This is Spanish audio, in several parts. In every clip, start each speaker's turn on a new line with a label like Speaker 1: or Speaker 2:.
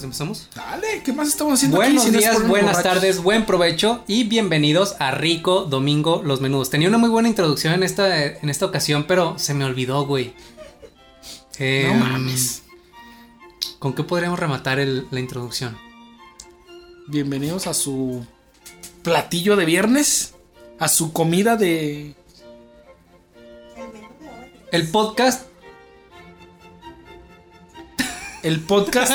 Speaker 1: Pues empezamos.
Speaker 2: Dale, ¿qué más estamos haciendo
Speaker 1: Buenos
Speaker 2: aquí? si
Speaker 1: días, buenas
Speaker 2: borrachos?
Speaker 1: tardes, buen provecho y bienvenidos a Rico Domingo Los Menudos. Tenía una muy buena introducción en esta, en esta ocasión, pero se me olvidó, güey.
Speaker 2: No
Speaker 1: Em,
Speaker 2: mames.
Speaker 1: ¿Con qué podríamos rematar el- la introducción?
Speaker 2: Bienvenidos a su platillo de viernes, a su comida de...
Speaker 1: El podcast
Speaker 2: El podcast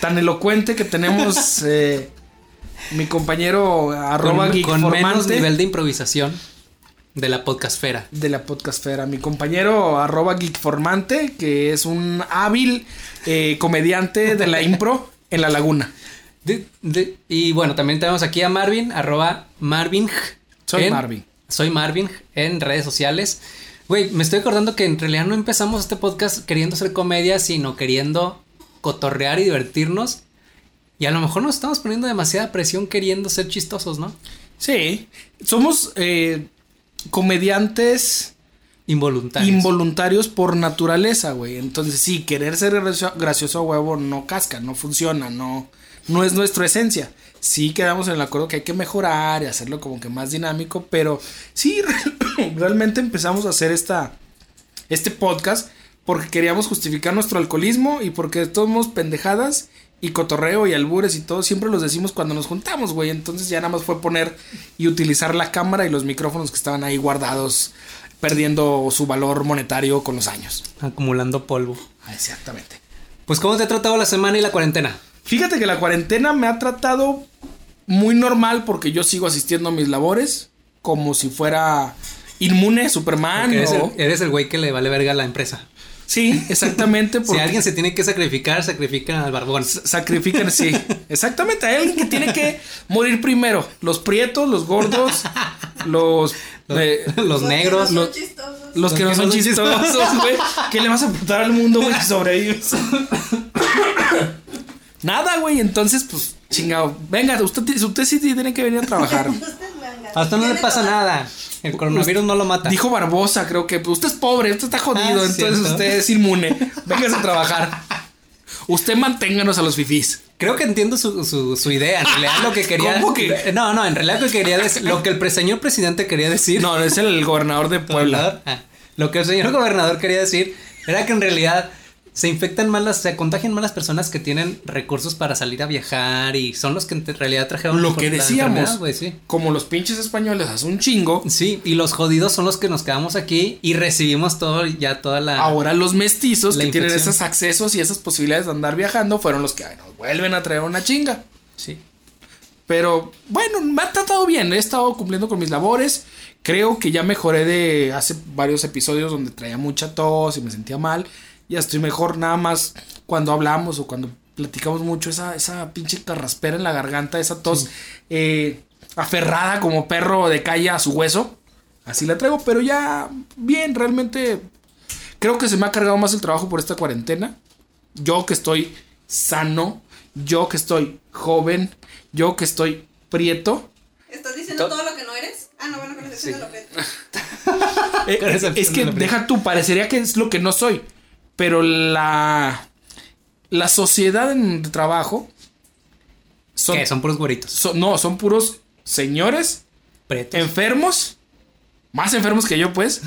Speaker 2: tan elocuente que tenemos eh, mi compañero arroba
Speaker 1: con, con menos nivel de improvisación de la podcastfera.
Speaker 2: de la podcastfera. Mi compañero arroba geekformante, que es un hábil eh, comediante de la impro en la laguna.
Speaker 1: De- de- y bueno, también tenemos aquí a Marvin, arroba Marvin.
Speaker 2: Soy
Speaker 1: en-
Speaker 2: Marvin.
Speaker 1: Soy Marvin en redes sociales. Güey, me estoy acordando que en realidad no empezamos este podcast queriendo hacer comedia, sino queriendo cotorrear y divertirnos. Y a lo mejor nos estamos poniendo demasiada presión queriendo ser chistosos, ¿no?
Speaker 2: Sí, somos eh, comediantes
Speaker 1: Involuntarios.
Speaker 2: involuntarios por naturaleza, güey. Entonces, sí, querer ser gracio- gracioso a huevo no casca, no funciona, no, no es nuestra esencia. Sí quedamos en el acuerdo que hay que mejorar y hacerlo como que más dinámico, pero sí, realmente empezamos a hacer esta, este podcast porque queríamos justificar nuestro alcoholismo y porque de todos modos pendejadas y cotorreo y albures y todo siempre los decimos cuando nos juntamos, güey. Entonces ya nada más fue poner y utilizar la cámara y los micrófonos que estaban ahí guardados, perdiendo su valor monetario con los años.
Speaker 1: Acumulando polvo.
Speaker 2: Ah, Exactamente.
Speaker 1: Pues, ¿cómo te ha tratado la semana y la cuarentena?
Speaker 2: Fíjate que la cuarentena me ha tratado muy normal porque yo sigo asistiendo a mis labores como si fuera inmune, Superman.
Speaker 1: Eres,
Speaker 2: o-
Speaker 1: el, eres el güey que le vale verga a la empresa.
Speaker 2: Sí, exactamente.
Speaker 1: Si
Speaker 2: porque-
Speaker 1: alguien se tiene que sacrificar, sacrifican al barbón.
Speaker 2: Sacrifican, sí. Exactamente. Hay alguien que tiene que morir primero. Los prietos, los gordos, los.
Speaker 1: Los,
Speaker 2: eh,
Speaker 1: los negros.
Speaker 2: los, los que no son chistosos, güey. ¿Qué le vas a apuntar al mundo, güey, sobre ellos? Nada, güey. Entonces, pues, chingado. Venga, usted, usted sí tiene que venir a trabajar.
Speaker 1: A usted no le pasa nada. El coronavirus no lo mata.
Speaker 2: Dijo Barbosa, creo que. pues, usted es pobre, usted está jodido,
Speaker 1: Ah,
Speaker 2: entonces
Speaker 1: cierto.
Speaker 2: usted es inmune. Véngase a trabajar. Usted manténganos a los fifís.
Speaker 1: Creo que entiendo su, su, su idea. En realidad lo que quería.
Speaker 2: ¿Cómo que?
Speaker 1: No, no, en realidad lo que quería decir. Lo que el pre- señor presidente quería decir.
Speaker 2: No, es el gobernador de Puebla.
Speaker 1: Ah, lo que el señor gobernador quería decir era que en realidad se infectan más las, se contagian más las personas que tienen recursos para salir a viajar y son los que en realidad trajeron
Speaker 2: Lo que decíamos,
Speaker 1: sí.
Speaker 2: como los pinches españoles hace un chingo,
Speaker 1: Sí, y los jodidos son los que nos quedamos aquí y recibimos todo, ya toda la.
Speaker 2: ahora los mestizos que tienen esos accesos y esas posibilidades de andar viajando fueron los que ay, nos vuelven a traer una chinga.
Speaker 1: Sí.
Speaker 2: Pero bueno, me ha tratado bien, he estado cumpliendo con mis labores. Creo que ya mejoré de hace varios episodios donde traía mucha tos y me sentía mal. Ya estoy mejor, nada más cuando hablamos o cuando platicamos mucho, esa, esa pinche carraspera en la garganta, esa tos eh, aferrada como perro de calle a su hueso. Así la traigo, pero ya bien, realmente creo que se me ha cargado más el trabajo por esta cuarentena. Yo que estoy sano, yo que estoy joven, yo que estoy prieto.
Speaker 3: ¿Estás diciendo todo lo que no eres? Ah, no, bueno, con excepción de lo que
Speaker 2: Eh,
Speaker 1: excepción
Speaker 2: es que
Speaker 1: de
Speaker 2: deja tú, parecería que es lo que no soy. Pero la. La sociedad en el trabajo. Son,
Speaker 1: ¿Qué? Son puros güeritos.
Speaker 2: son- no, son puros señores
Speaker 1: Pretos.
Speaker 2: enfermos. Más enfermos que yo, pues.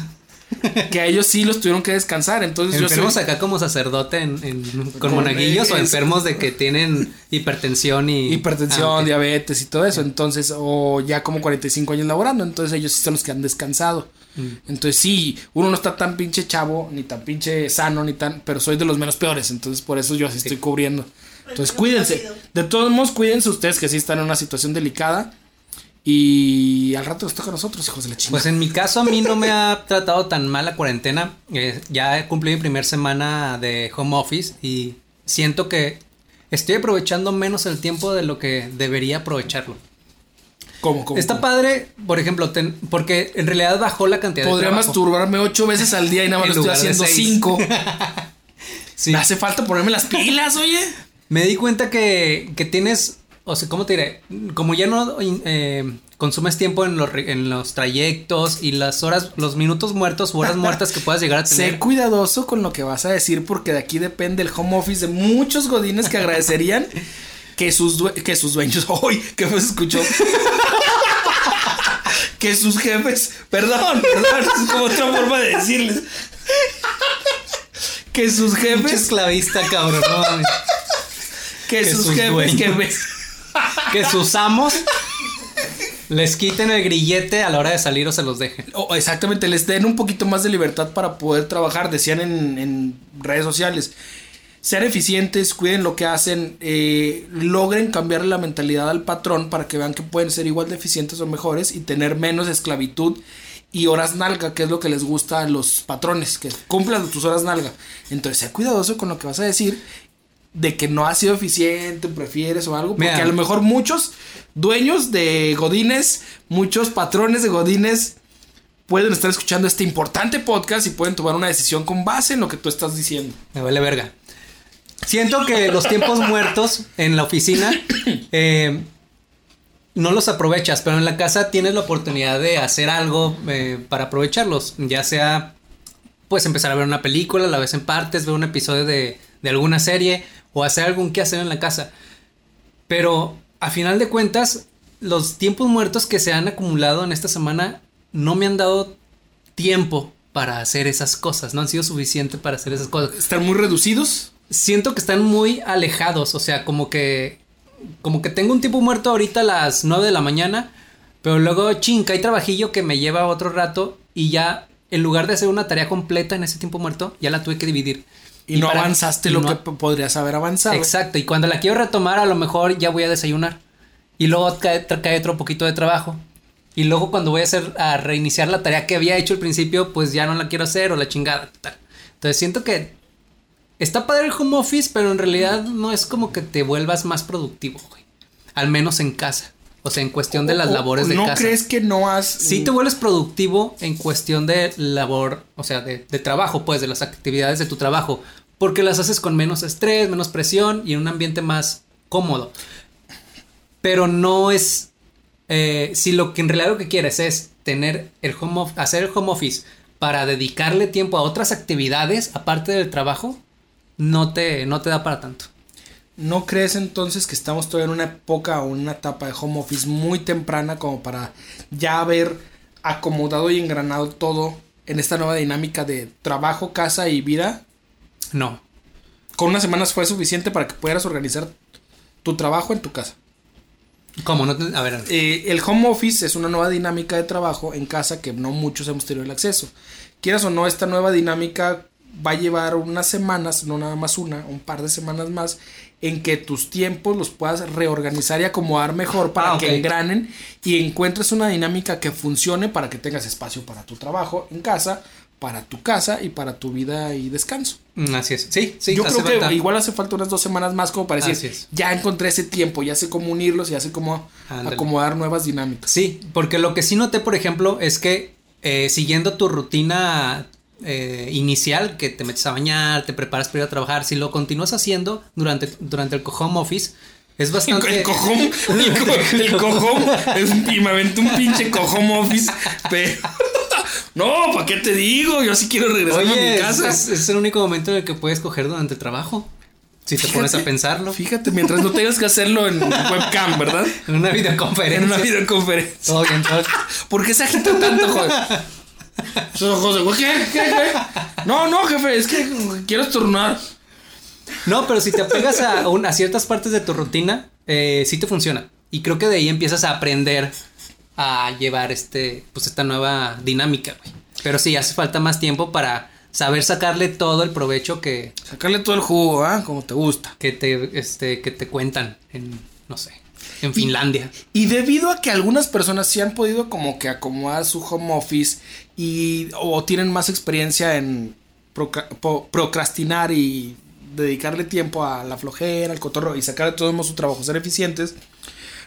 Speaker 2: que a ellos sí los tuvieron que descansar. Entonces
Speaker 1: Enfermos
Speaker 2: yo soy.
Speaker 1: acá como sacerdote en, en- con
Speaker 2: Con-
Speaker 1: monaguillos o enfermos de que tienen hipertensión y.
Speaker 2: Hipertensión,
Speaker 1: Ah,
Speaker 2: diabetes y todo eso. Entonces, o ya como 45 años laborando. Entonces ellos sí son los que han descansado.
Speaker 1: Mm.
Speaker 2: Entonces sí, uno no está tan pinche chavo, ni tan pinche sano, ni tan, pero soy de los menos peores, entonces por eso yo así estoy cubriendo. Entonces cuídense. De todos modos, cuídense ustedes que sí están en una situación delicada. Y al rato nos toca a nosotros, hijos de la chingada.
Speaker 1: Pues en mi caso a mí no me ha tratado tan mal la cuarentena. Eh, ya he cumplido mi primera semana de home office y siento que estoy aprovechando menos el tiempo de lo que debería aprovecharlo.
Speaker 2: ¿Cómo, cómo,
Speaker 1: Está
Speaker 2: cómo?
Speaker 1: padre, por ejemplo, ten- porque en realidad bajó la cantidad
Speaker 2: Podría
Speaker 1: de trabajo.
Speaker 2: masturbarme ocho veces al día y nada más lo estoy haciendo cinco.
Speaker 1: Sí.
Speaker 2: Me hace falta ponerme las pilas, oye.
Speaker 1: Me di cuenta que, que tienes, o sea, ¿cómo te diré? Como ya no eh, consumes tiempo en los, en los trayectos y las horas, los minutos muertos o horas muertas que puedas llegar a
Speaker 2: Sé
Speaker 1: tener.
Speaker 2: cuidadoso con lo que vas a decir porque de aquí depende el home office de muchos godines que agradecerían que sus, due- que sus dueños... ¡Uy! ¿Qué me escuchó? que sus jefes... Perdón, perdón. Es como otra forma de decirles. que sus jefes...
Speaker 1: esclavista, cabrón. no.
Speaker 2: Que,
Speaker 1: que
Speaker 2: sus,
Speaker 1: sus
Speaker 2: jefes...
Speaker 1: dueños.
Speaker 2: Que
Speaker 1: que sus amos les quiten el grillete a la hora de salir o se los dejen.
Speaker 2: exactamente, les den un poquito más de libertad para poder trabajar, decían en, en redes sociales. Sean eficientes, cuiden lo que hacen, eh, logren cambiar la mentalidad al patrón para que vean que pueden ser igual de eficientes o mejores y tener menos esclavitud y horas nalga, que es lo que les gusta a los patrones, que cumplan tus horas nalga. Entonces, sea cuidadoso con lo que vas a decir de que no has sido eficiente, prefieres o algo, porque
Speaker 1: Mira.
Speaker 2: a lo mejor muchos dueños de godines, muchos patrones de godines pueden estar escuchando este importante podcast y pueden tomar una decisión con base en lo que tú estás diciendo.
Speaker 1: Me vale verga. Siento que los tiempos muertos en la oficina eh, no los aprovechas, pero en la casa tienes la oportunidad de hacer algo eh, para aprovecharlos. Ya sea, pues empezar a ver una película, la ves en partes, ver un episodio de, alguna serie o hacer algún que hacer en la casa. Pero a final de cuentas, los tiempos muertos que se han acumulado en esta semana no me han dado tiempo para hacer esas cosas, no han sido suficientes para hacer esas cosas
Speaker 2: Están muy reducidos.
Speaker 1: Siento que están muy alejados, o sea, como que como que tengo un tiempo muerto ahorita a las 9 de la mañana, pero luego chinca hay trabajillo que me lleva otro rato y ya en lugar de hacer una tarea completa en ese tiempo muerto, ya la tuve que dividir.
Speaker 2: Y, no
Speaker 1: para-
Speaker 2: avanzaste
Speaker 1: y
Speaker 2: lo
Speaker 1: no-
Speaker 2: que podrías haber avanzado.
Speaker 1: Exacto, y cuando la quiero retomar a lo mejor ya voy a desayunar y luego cae otro poquito de trabajo. Y luego cuando voy a hacer a reiniciar la tarea que había hecho al principio, pues ya no la quiero hacer o la chingada. tal. Entonces siento que está padre el home office, pero en realidad no es como que te vuelvas más productivo, güey. Al menos en casa. O sea, en cuestión de las
Speaker 2: O- o-
Speaker 1: labores de
Speaker 2: ¿No
Speaker 1: casa.
Speaker 2: crees que no has...
Speaker 1: Sí te vuelves productivo en cuestión de labor, o sea, de, de trabajo, pues, de las actividades de tu trabajo, porque las haces con menos estrés, menos presión y en un ambiente más cómodo. Pero no es, eh, si lo que en realidad lo que quieres es tener el home hacer el home office para dedicarle tiempo a otras actividades aparte del trabajo, no te, no te da para tanto.
Speaker 2: ¿No crees entonces que estamos todavía en una época o una etapa de home office muy temprana como para ya haber acomodado y engranado todo en esta nueva dinámica de trabajo, casa y vida?
Speaker 1: No.
Speaker 2: Con unas semanas fue suficiente para que pudieras organizar tu trabajo en tu casa.
Speaker 1: ¿Cómo? No te- a ver.
Speaker 2: Eh, el home office es una nueva dinámica de trabajo en casa que no muchos hemos tenido el acceso. Quieras o no, esta nueva dinámica va a llevar unas semanas, no nada más una, un par de semanas más, en que tus tiempos los puedas reorganizar y acomodar mejor para
Speaker 1: Ah,
Speaker 2: que engranen y encuentres una dinámica que funcione para que tengas espacio para tu trabajo en casa, para tu casa y para tu vida y descanso.
Speaker 1: Mm, Así es. Sí, sí.
Speaker 2: Yo creo que igual hace falta unas dos semanas más como para decir,
Speaker 1: es.
Speaker 2: ya encontré ese tiempo, ya sé cómo unirlos, ya sé cómo acomodar nuevas dinámicas.
Speaker 1: Sí, porque lo que sí noté, por ejemplo, es que eh, siguiendo tu rutina eh, inicial, que te metes a bañar, te preparas para ir a trabajar, si lo continúas haciendo durante, durante el home office, es bastante...
Speaker 2: El cojón, el, co- el cojón, es un, y me aventé un pinche cojón office, pero... No, ¿para qué te digo? Yo sí quiero regresar a mi casa.
Speaker 1: es- es el único momento en el que puedes coger durante el trabajo. Si te pones a pensarlo.
Speaker 2: Fíjate, mientras no tengas que hacerlo en webcam, ¿verdad?
Speaker 1: En una videoconferencia.
Speaker 2: En una videoconferencia.
Speaker 1: Todo bien, todo-
Speaker 2: ¿Por qué se agita tanto, joder? José, güey, ¿qué? ¿Qué, qué? No, no, jefe, es que quiero estornudar.
Speaker 1: No, pero si te apegas a, un- a ciertas partes de tu rutina, eh, sí te funciona. Y creo que de ahí empiezas a aprender a llevar este, pues esta nueva dinámica, güey. Pero sí, hace falta más tiempo para saber sacarle todo el provecho que,
Speaker 2: Sacarle todo el jugo, ¿ah? Como te gusta.
Speaker 1: que te, este, que te cuentan en, no sé, en Finlandia.
Speaker 2: Y debido a que algunas personas sí han podido como que acomodar su home office y o tienen más experiencia en po- procrastinar y dedicarle tiempo a la flojera, al cotorro y sacar de todo su trabajo, ser eficientes,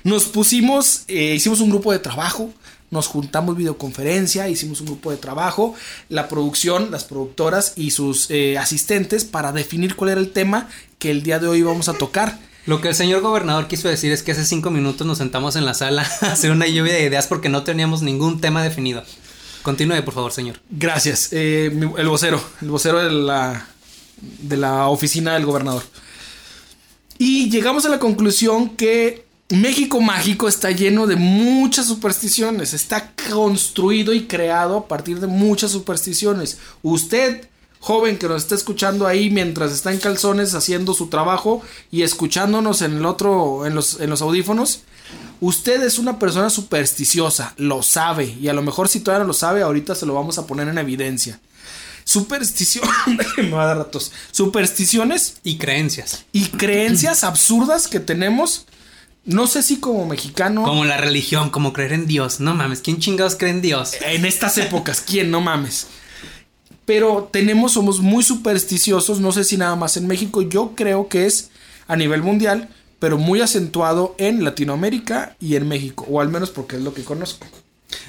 Speaker 2: Nos pusimos, eh, hicimos un grupo de trabajo, nos juntamos videoconferencia, hicimos un grupo de trabajo, la producción, las productoras y sus eh, asistentes para definir cuál era el tema que el día de hoy vamos a tocar.
Speaker 1: Lo que el señor gobernador quiso decir es que hace cinco minutos nos sentamos en la sala a hacer una lluvia de ideas porque no teníamos ningún tema definido. Continúe, por favor, señor.
Speaker 2: Gracias. Eh, el vocero, el vocero de la, de la oficina del gobernador. Y llegamos a la conclusión que México Mágico está lleno de muchas supersticiones. Está construido y creado a partir de muchas supersticiones. Usted, joven que nos está escuchando ahí mientras está en calzones haciendo su trabajo y escuchándonos en el otro, en los, en los audífonos. Usted es una persona supersticiosa, lo sabe, y a lo mejor si todavía no lo sabe, ahorita se lo vamos a poner en evidencia. Superstición, me va a dar ratos. Supersticiones
Speaker 1: Y creencias.
Speaker 2: y creencias absurdas que tenemos. No sé si como mexicano.
Speaker 1: Como la religión, como creer en Dios. No mames, ¿quién chingados cree en Dios?
Speaker 2: En estas épocas, ¿quién? No mames. Pero tenemos, somos muy supersticiosos. No sé si nada más en México. Yo creo que es a nivel mundial, pero muy acentuado en Latinoamérica y en México. O al menos porque es lo que conozco.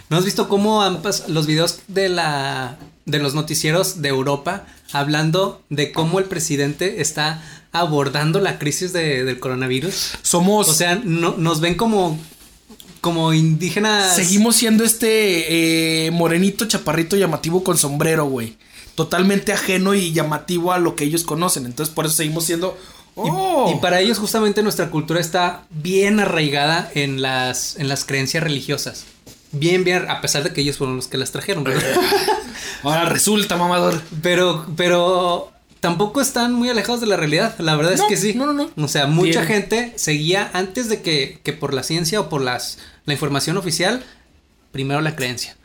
Speaker 1: ¿No has visto cómo han los videos de la de los noticieros de Europa hablando de cómo el presidente está abordando la crisis de- del coronavirus?
Speaker 2: Somos.
Speaker 1: O sea, no, nos ven como como indígenas.
Speaker 2: Seguimos siendo este eh, morenito chaparrito llamativo con sombrero, güey. Totalmente ajeno y llamativo a lo que ellos conocen. Entonces, por eso seguimos siendo.
Speaker 1: Y,
Speaker 2: ¡Oh!
Speaker 1: y para ellos justamente nuestra cultura está bien arraigada en las en las creencias religiosas. Bien, bien, a pesar de que ellos fueron los que las trajeron.
Speaker 2: Ahora resulta, mamador.
Speaker 1: Pero, pero tampoco están muy alejados de la realidad. La verdad
Speaker 2: No,
Speaker 1: es que sí.
Speaker 2: no, no, no.
Speaker 1: O sea, mucha
Speaker 2: Bien.
Speaker 1: gente seguía antes de que, que por la ciencia o por las, la información oficial, primero la creencia.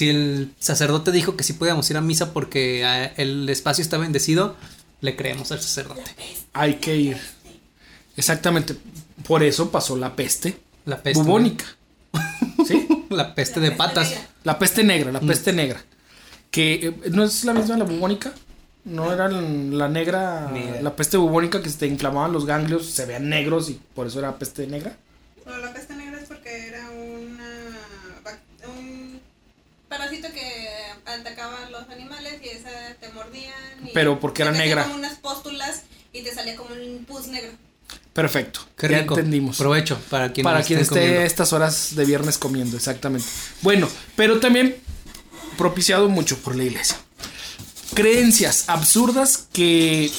Speaker 1: Si el sacerdote dijo que sí podíamos ir a misa porque el espacio está bendecido, le creemos al sacerdote.
Speaker 2: Hay que ir. Exactamente. Por eso pasó la peste.
Speaker 1: La peste.
Speaker 2: bubónica. ¿Sí?
Speaker 1: La peste de patas.
Speaker 2: La peste negra,
Speaker 1: Mm.
Speaker 2: la peste negra. Que eh, no es la misma la bubónica. No era la negra, la peste bubónica que se te inflamaban los ganglios, se veían negros y por eso era peste negra.
Speaker 3: No, la peste negra es porque era una, bac- un parásito que atacaba a los animales y esa te mordían. Y
Speaker 2: Pero porque era
Speaker 3: te
Speaker 2: negra.
Speaker 3: como unas póstulas y te salía como un pus negro.
Speaker 2: Perfecto.
Speaker 1: Qué
Speaker 2: ya
Speaker 1: rico.
Speaker 2: entendimos.
Speaker 1: Provecho para quien
Speaker 2: Para quien
Speaker 1: esté
Speaker 2: esté
Speaker 1: comiendo.
Speaker 2: estas horas de viernes comiendo, exactamente. Bueno, pero también propiciado mucho por la iglesia. Creencias absurdas que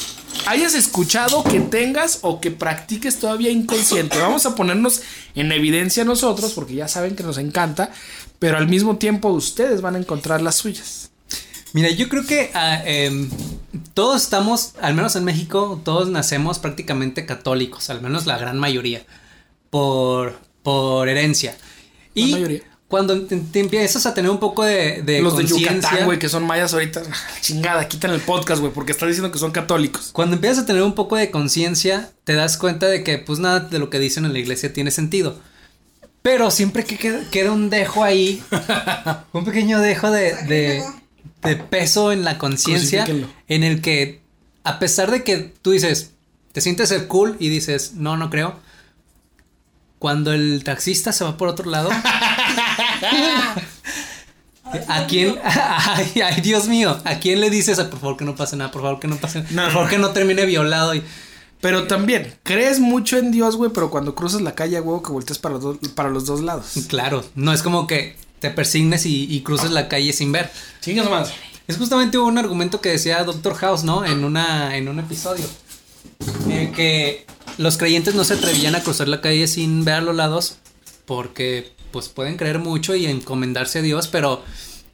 Speaker 2: hayas escuchado, que tengas o que practiques todavía inconsciente. Vamos a ponernos en evidencia nosotros, porque ya saben que nos encanta, pero al mismo tiempo ustedes van a encontrar las suyas.
Speaker 1: Mira, yo creo que ah, em, todos estamos, al menos en México, todos nacemos prácticamente católicos, al menos la gran mayoría, por, por herencia.
Speaker 2: La
Speaker 1: Y
Speaker 2: mayoría.
Speaker 1: cuando te, te empiezas a tener un poco de, de
Speaker 2: Los de Yucatán, güey, que son mayas ahorita, chingada, quitan el podcast, güey, porque están diciendo que son católicos.
Speaker 1: cuando empiezas a tener un poco de conciencia, te das cuenta de que pues nada de lo que dicen en la iglesia tiene sentido. Pero siempre que queda, queda un dejo ahí, un pequeño dejo de, de, de peso en la conciencia, en el que a pesar de que tú dices, te sientes el cool y dices, no, no creo. Cuando el taxista se va por otro lado, ¿A quién? Ay, ay, Dios mío. ¿A quién le dices, "Ah, por favor que no pase nada, por favor que no pase nada, por favor que no termine violado? Y,
Speaker 2: Pero también, crees mucho en Dios, güey, pero cuando cruzas la calle, güey, que volteas para, los dos- para los dos lados.
Speaker 1: claro, no es como que te persignes y, y cruces la calle sin ver.
Speaker 2: Chingas más.
Speaker 1: Es justamente un argumento que decía Doctor House, ¿no? En una en un episodio. En el que los creyentes no se atrevían a cruzar la calle sin ver a los lados porque pues pueden creer mucho y encomendarse a Dios, pero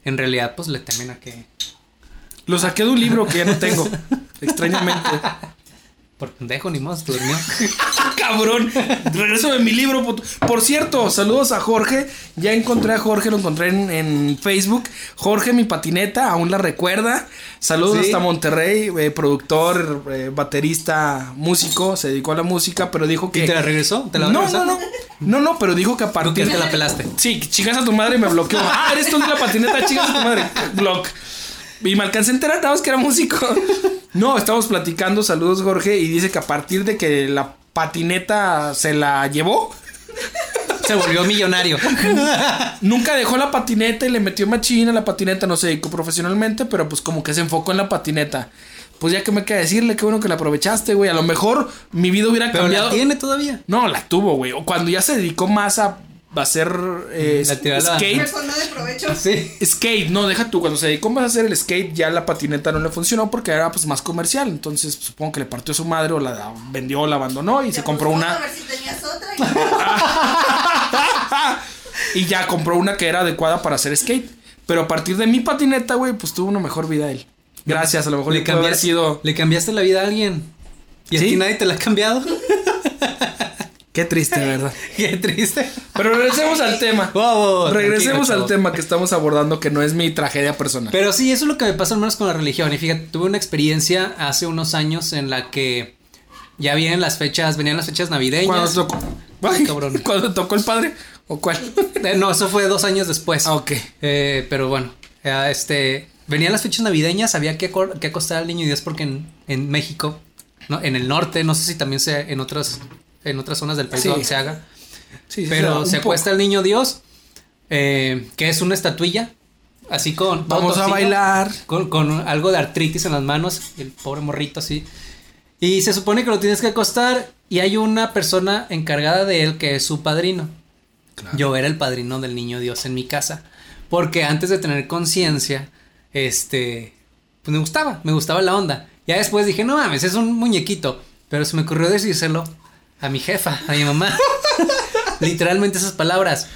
Speaker 1: en realidad pues le temen a que
Speaker 2: Lo saqué de un libro que ya no tengo. Extrañamente.
Speaker 1: Por pendejo ni se durmió.
Speaker 2: Cabrón. Regreso de mi libro. puto. Por cierto, saludos a Jorge. Ya encontré a Jorge, lo encontré en, en Facebook. Jorge, mi patineta, aún la recuerda. Saludos
Speaker 1: Sí.
Speaker 2: hasta Monterrey. eh, productor, eh, baterista, músico. Se dedicó a la música, pero dijo que.
Speaker 1: ¿Y te la regresó? ¿Te la
Speaker 2: no, no, no. No, no, pero dijo que a
Speaker 1: ¿Tú
Speaker 2: partir
Speaker 1: que te la pelaste?
Speaker 2: Sí, chicas a tu madre y me bloqueó. Ah, eres tú de la patineta, chicas a tu madre. Block. Y me alcancé a enterar, nada más que era músico. No, estamos platicando, saludos Jorge, y dice que a partir de que la patineta se la llevó,
Speaker 1: Se volvió millonario.
Speaker 2: Nunca dejó la patineta y le metió machina a la patineta, no se dedicó profesionalmente, pero pues como que se enfocó en la patineta. Pues ya que me queda decirle, qué bueno que la aprovechaste, güey. A lo mejor mi vida hubiera
Speaker 1: Pero
Speaker 2: cambiado.
Speaker 1: la tiene todavía.
Speaker 2: No, la tuvo, güey. O cuando ya se dedicó más a, a hacer eh,
Speaker 1: La a la-
Speaker 2: skate.
Speaker 3: De provecho.
Speaker 1: Sí.
Speaker 2: Skate, no, deja tú. Cuando se dedicó más a hacer el skate, ya la patineta no le funcionó porque era pues más comercial. Entonces pues, supongo que le partió su madre o la vendió o la abandonó y se compró
Speaker 3: A
Speaker 2: una.
Speaker 3: ver si tenías otra.
Speaker 2: y ya compró una que era adecuada para hacer skate. Pero a partir de mi patineta, güey, pues tuvo una mejor vida él. Gracias, a lo mejor
Speaker 1: Le
Speaker 2: le pudo haber
Speaker 1: cambiaste,
Speaker 2: sido.
Speaker 1: le cambiaste la vida a alguien. Y a
Speaker 2: Sí.
Speaker 1: ti nadie te la ha cambiado.
Speaker 2: Qué triste, ¿verdad?
Speaker 1: Qué triste.
Speaker 2: Pero regresemos al tema.
Speaker 1: Wow,
Speaker 2: regresemos al tema que estamos abordando, que no es mi tragedia personal.
Speaker 1: Pero sí, eso es lo que me pasa al menos con la religión. Y fíjate, tuve una experiencia hace unos años en la que ya vienen las fechas, venían las fechas
Speaker 2: Cuando
Speaker 1: navideñas.
Speaker 2: tocó.
Speaker 1: Ay, cabrón.
Speaker 2: Cuando tocó el padre. ¿O cuál?
Speaker 1: Eh, no, eso fue dos años después.
Speaker 2: Ah, ok.
Speaker 1: Eh, pero bueno, eh, este, venían las fechas navideñas, había que, que acostar al niño Dios porque en, en México, ¿no? en el norte, no sé si también sea en otras, en otras zonas del país
Speaker 2: Sí.
Speaker 1: donde se haga,
Speaker 2: Sí,
Speaker 1: pero se acuesta el niño Dios, eh, que es una estatuilla, así con...
Speaker 2: Vamos a bailar.
Speaker 1: Con, con algo de artritis en las manos, el pobre morrito así. Y se supone que lo tienes que acostar y hay una persona encargada de él que es su padrino. Yo era el padrino del niño Dios en mi casa. Porque antes de tener conciencia, este, pues me gustaba, me gustaba la onda. Ya después dije, no mames, es un muñequito. Pero se me ocurrió decírselo a mi jefa, a mi mamá. Literalmente esas palabras.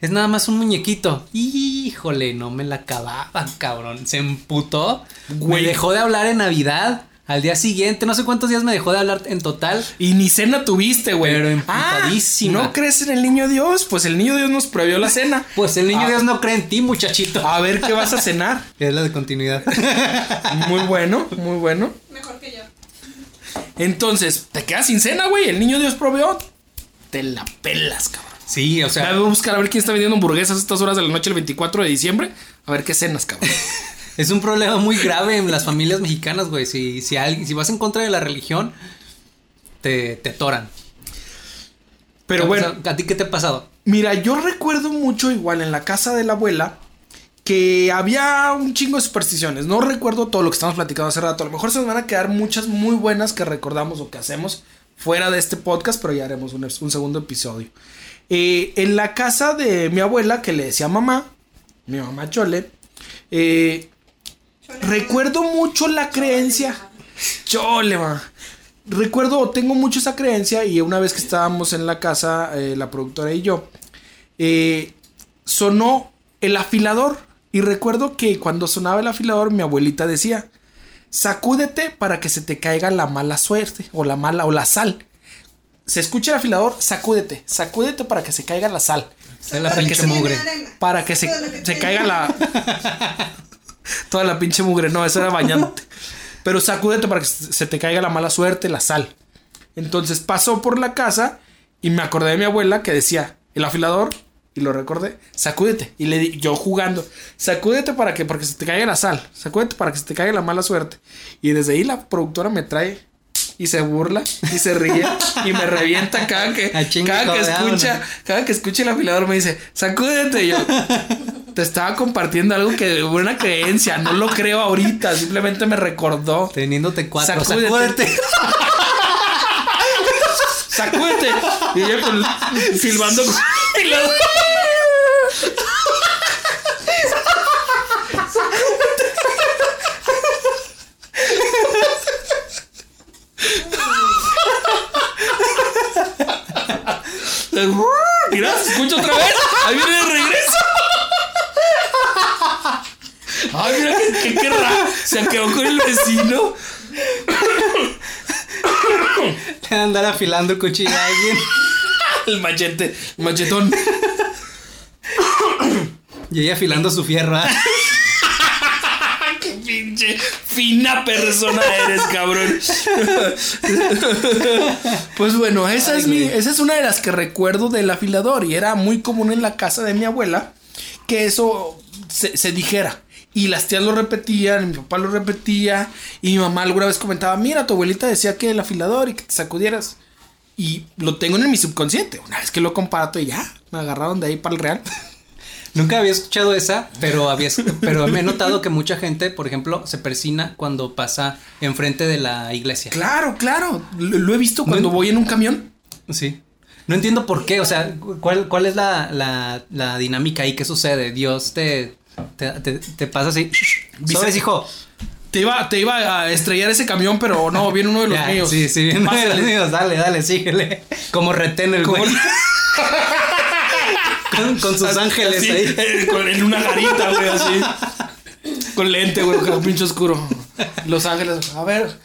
Speaker 1: Es nada más un muñequito. Híjole, no me la acababa, cabrón. Se emputó.
Speaker 2: Güey.
Speaker 1: Me dejó de hablar en Navidad. Al día siguiente, no sé cuántos días me dejó de hablar en total.
Speaker 2: Y ni cena tuviste, güey.
Speaker 1: Pero
Speaker 2: Ah,
Speaker 1: emputadísima.
Speaker 2: ¿No crees en el niño Dios? Pues el niño Dios nos prohibió la cena.
Speaker 1: Pues el niño
Speaker 2: Ah.
Speaker 1: Dios no cree en ti, muchachito.
Speaker 2: A ver qué vas a cenar.
Speaker 1: Es la de continuidad.
Speaker 2: Muy bueno, muy bueno.
Speaker 3: Mejor que yo.
Speaker 2: Entonces, te quedas sin cena, güey. El niño Dios proveó. Te la pelas, cabrón.
Speaker 1: Sí, o
Speaker 2: Voy
Speaker 1: sea,
Speaker 2: a buscar a ver quién está vendiendo hamburguesas a estas horas de la noche el 24 de diciembre. A ver qué cenas, cabrón.
Speaker 1: es un problema muy grave en las familias mexicanas, güey. Si, si, alguien, si vas en contra de la religión, te, te toran.
Speaker 2: Pero bueno,
Speaker 1: ¿A ti qué te ha pasado?
Speaker 2: mira, yo recuerdo mucho igual en la casa de la abuela que había un chingo de supersticiones. No recuerdo todo lo que estamos platicando hace rato. A lo mejor se nos van a quedar muchas muy buenas que recordamos o que hacemos fuera de este podcast, pero ya haremos un, un segundo episodio. Eh, en la casa de mi abuela, que le decía mamá, mi mamá Chole, eh, recuerdo mucho la creencia. Chole, ma. Recuerdo, tengo mucho esa creencia y una vez que estábamos en la casa, eh, la productora y yo, sonó el afilador. Y recuerdo que cuando sonaba el afilador, mi abuelita decía, sacúdete para que se te caiga la mala suerte o la mala o la sal. Se escucha el afilador, sacúdete, sacúdete para que se caiga la sal.
Speaker 1: Es la
Speaker 2: Para que
Speaker 1: pinche
Speaker 2: se-
Speaker 1: mugre.
Speaker 2: Para que se,
Speaker 3: que
Speaker 2: se caiga la... Toda la pinche mugre, no, eso era bañante. Pero sacúdete para que se se te caiga la mala suerte, la sal. Entonces pasó por la casa y me acordé de mi abuela que decía, el afilador, y lo recordé, sacúdete. Y le di, yo jugando, sacúdete para que, para que se te caiga la sal, sacúdete para que se te caiga la mala suerte. Y desde ahí la productora me trae y se burla y se ríe y me revienta cada que, cada que escucha, cada que escucha el afilador me dice, sacúdete. Y yo, te estaba compartiendo algo que una creencia, no lo creo ahorita, simplemente me recordó.
Speaker 1: Teniéndote cuatro,
Speaker 2: Sacúdete.
Speaker 1: sacúdete.
Speaker 2: ¡Sacúdete! Y ella con, silbando con- y luego- Mira, se escucha otra vez. Ahí viene de regreso. Ay, mira qué, qué raro. Se quedó con el vecino.
Speaker 1: Le andar afilando el cuchillo a alguien.
Speaker 2: El machete, el machetón.
Speaker 1: Y ella afilando su fierro. ¿ah?
Speaker 2: Qué pinche fina persona eres, cabrón. pues bueno, esa es mi, esa es una de las que recuerdo del afilador y era muy común en la casa de mi abuela que eso se, se dijera. Y las tías lo repetían, mi papá lo repetía y mi mamá alguna vez comentaba, mira, tu abuelita decía que el afilador y que te sacudieras. Y lo tengo en mi subconsciente. Una vez que lo comparto y ya, me agarraron de ahí para el real.
Speaker 1: Nunca había escuchado esa, pero había, pero me he notado que mucha gente, por ejemplo, se persina cuando pasa enfrente de la iglesia.
Speaker 2: Claro, claro. Lo, lo he visto cuando
Speaker 1: No-
Speaker 2: voy en un camión.
Speaker 1: Sí. No entiendo por qué, o sea, cuál, cuál es la, la, la dinámica ahí, qué sucede. Dios te, te, te, te pasa así. ¿Sabes, hijo?
Speaker 2: Te iba, te iba a estrellar ese camión, pero no, viene uno de los
Speaker 1: Ya,
Speaker 2: míos.
Speaker 1: Sí, sí, bien,
Speaker 2: Pásale.
Speaker 1: los míos, dale, dale, síguele. Como retén el güey. con, con sus ángeles
Speaker 2: Así,
Speaker 1: ahí.
Speaker 2: eh, en una garita, güey, así. Con lente, güey, con pinche oscuro. Los ángeles. A ver,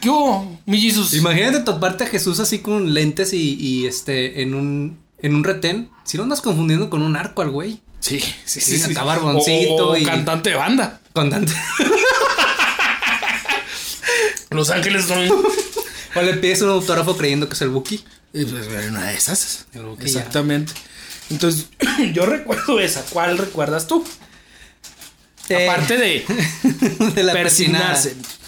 Speaker 2: ¿qué hubo, mi Jesus?
Speaker 1: Imagínate toparte a Jesús así con lentes y, y este en un en un retén. Si no andas confundiendo con un arco al güey.
Speaker 2: Sí, sí,
Speaker 1: Sí,
Speaker 2: sí. sí.
Speaker 1: acá barboncito
Speaker 2: O- o
Speaker 1: y-
Speaker 2: cantante de banda.
Speaker 1: Con tanto.
Speaker 2: Los ángeles son.
Speaker 1: o le pides un autógrafo creyendo que es el Buki.
Speaker 2: Y pues, una de esas.
Speaker 1: Ya.
Speaker 2: Exactamente. Entonces, yo recuerdo esa. ¿Cuál recuerdas tú?
Speaker 1: Eh,
Speaker 2: Aparte de
Speaker 1: de la
Speaker 2: persignarse.
Speaker 1: persinada.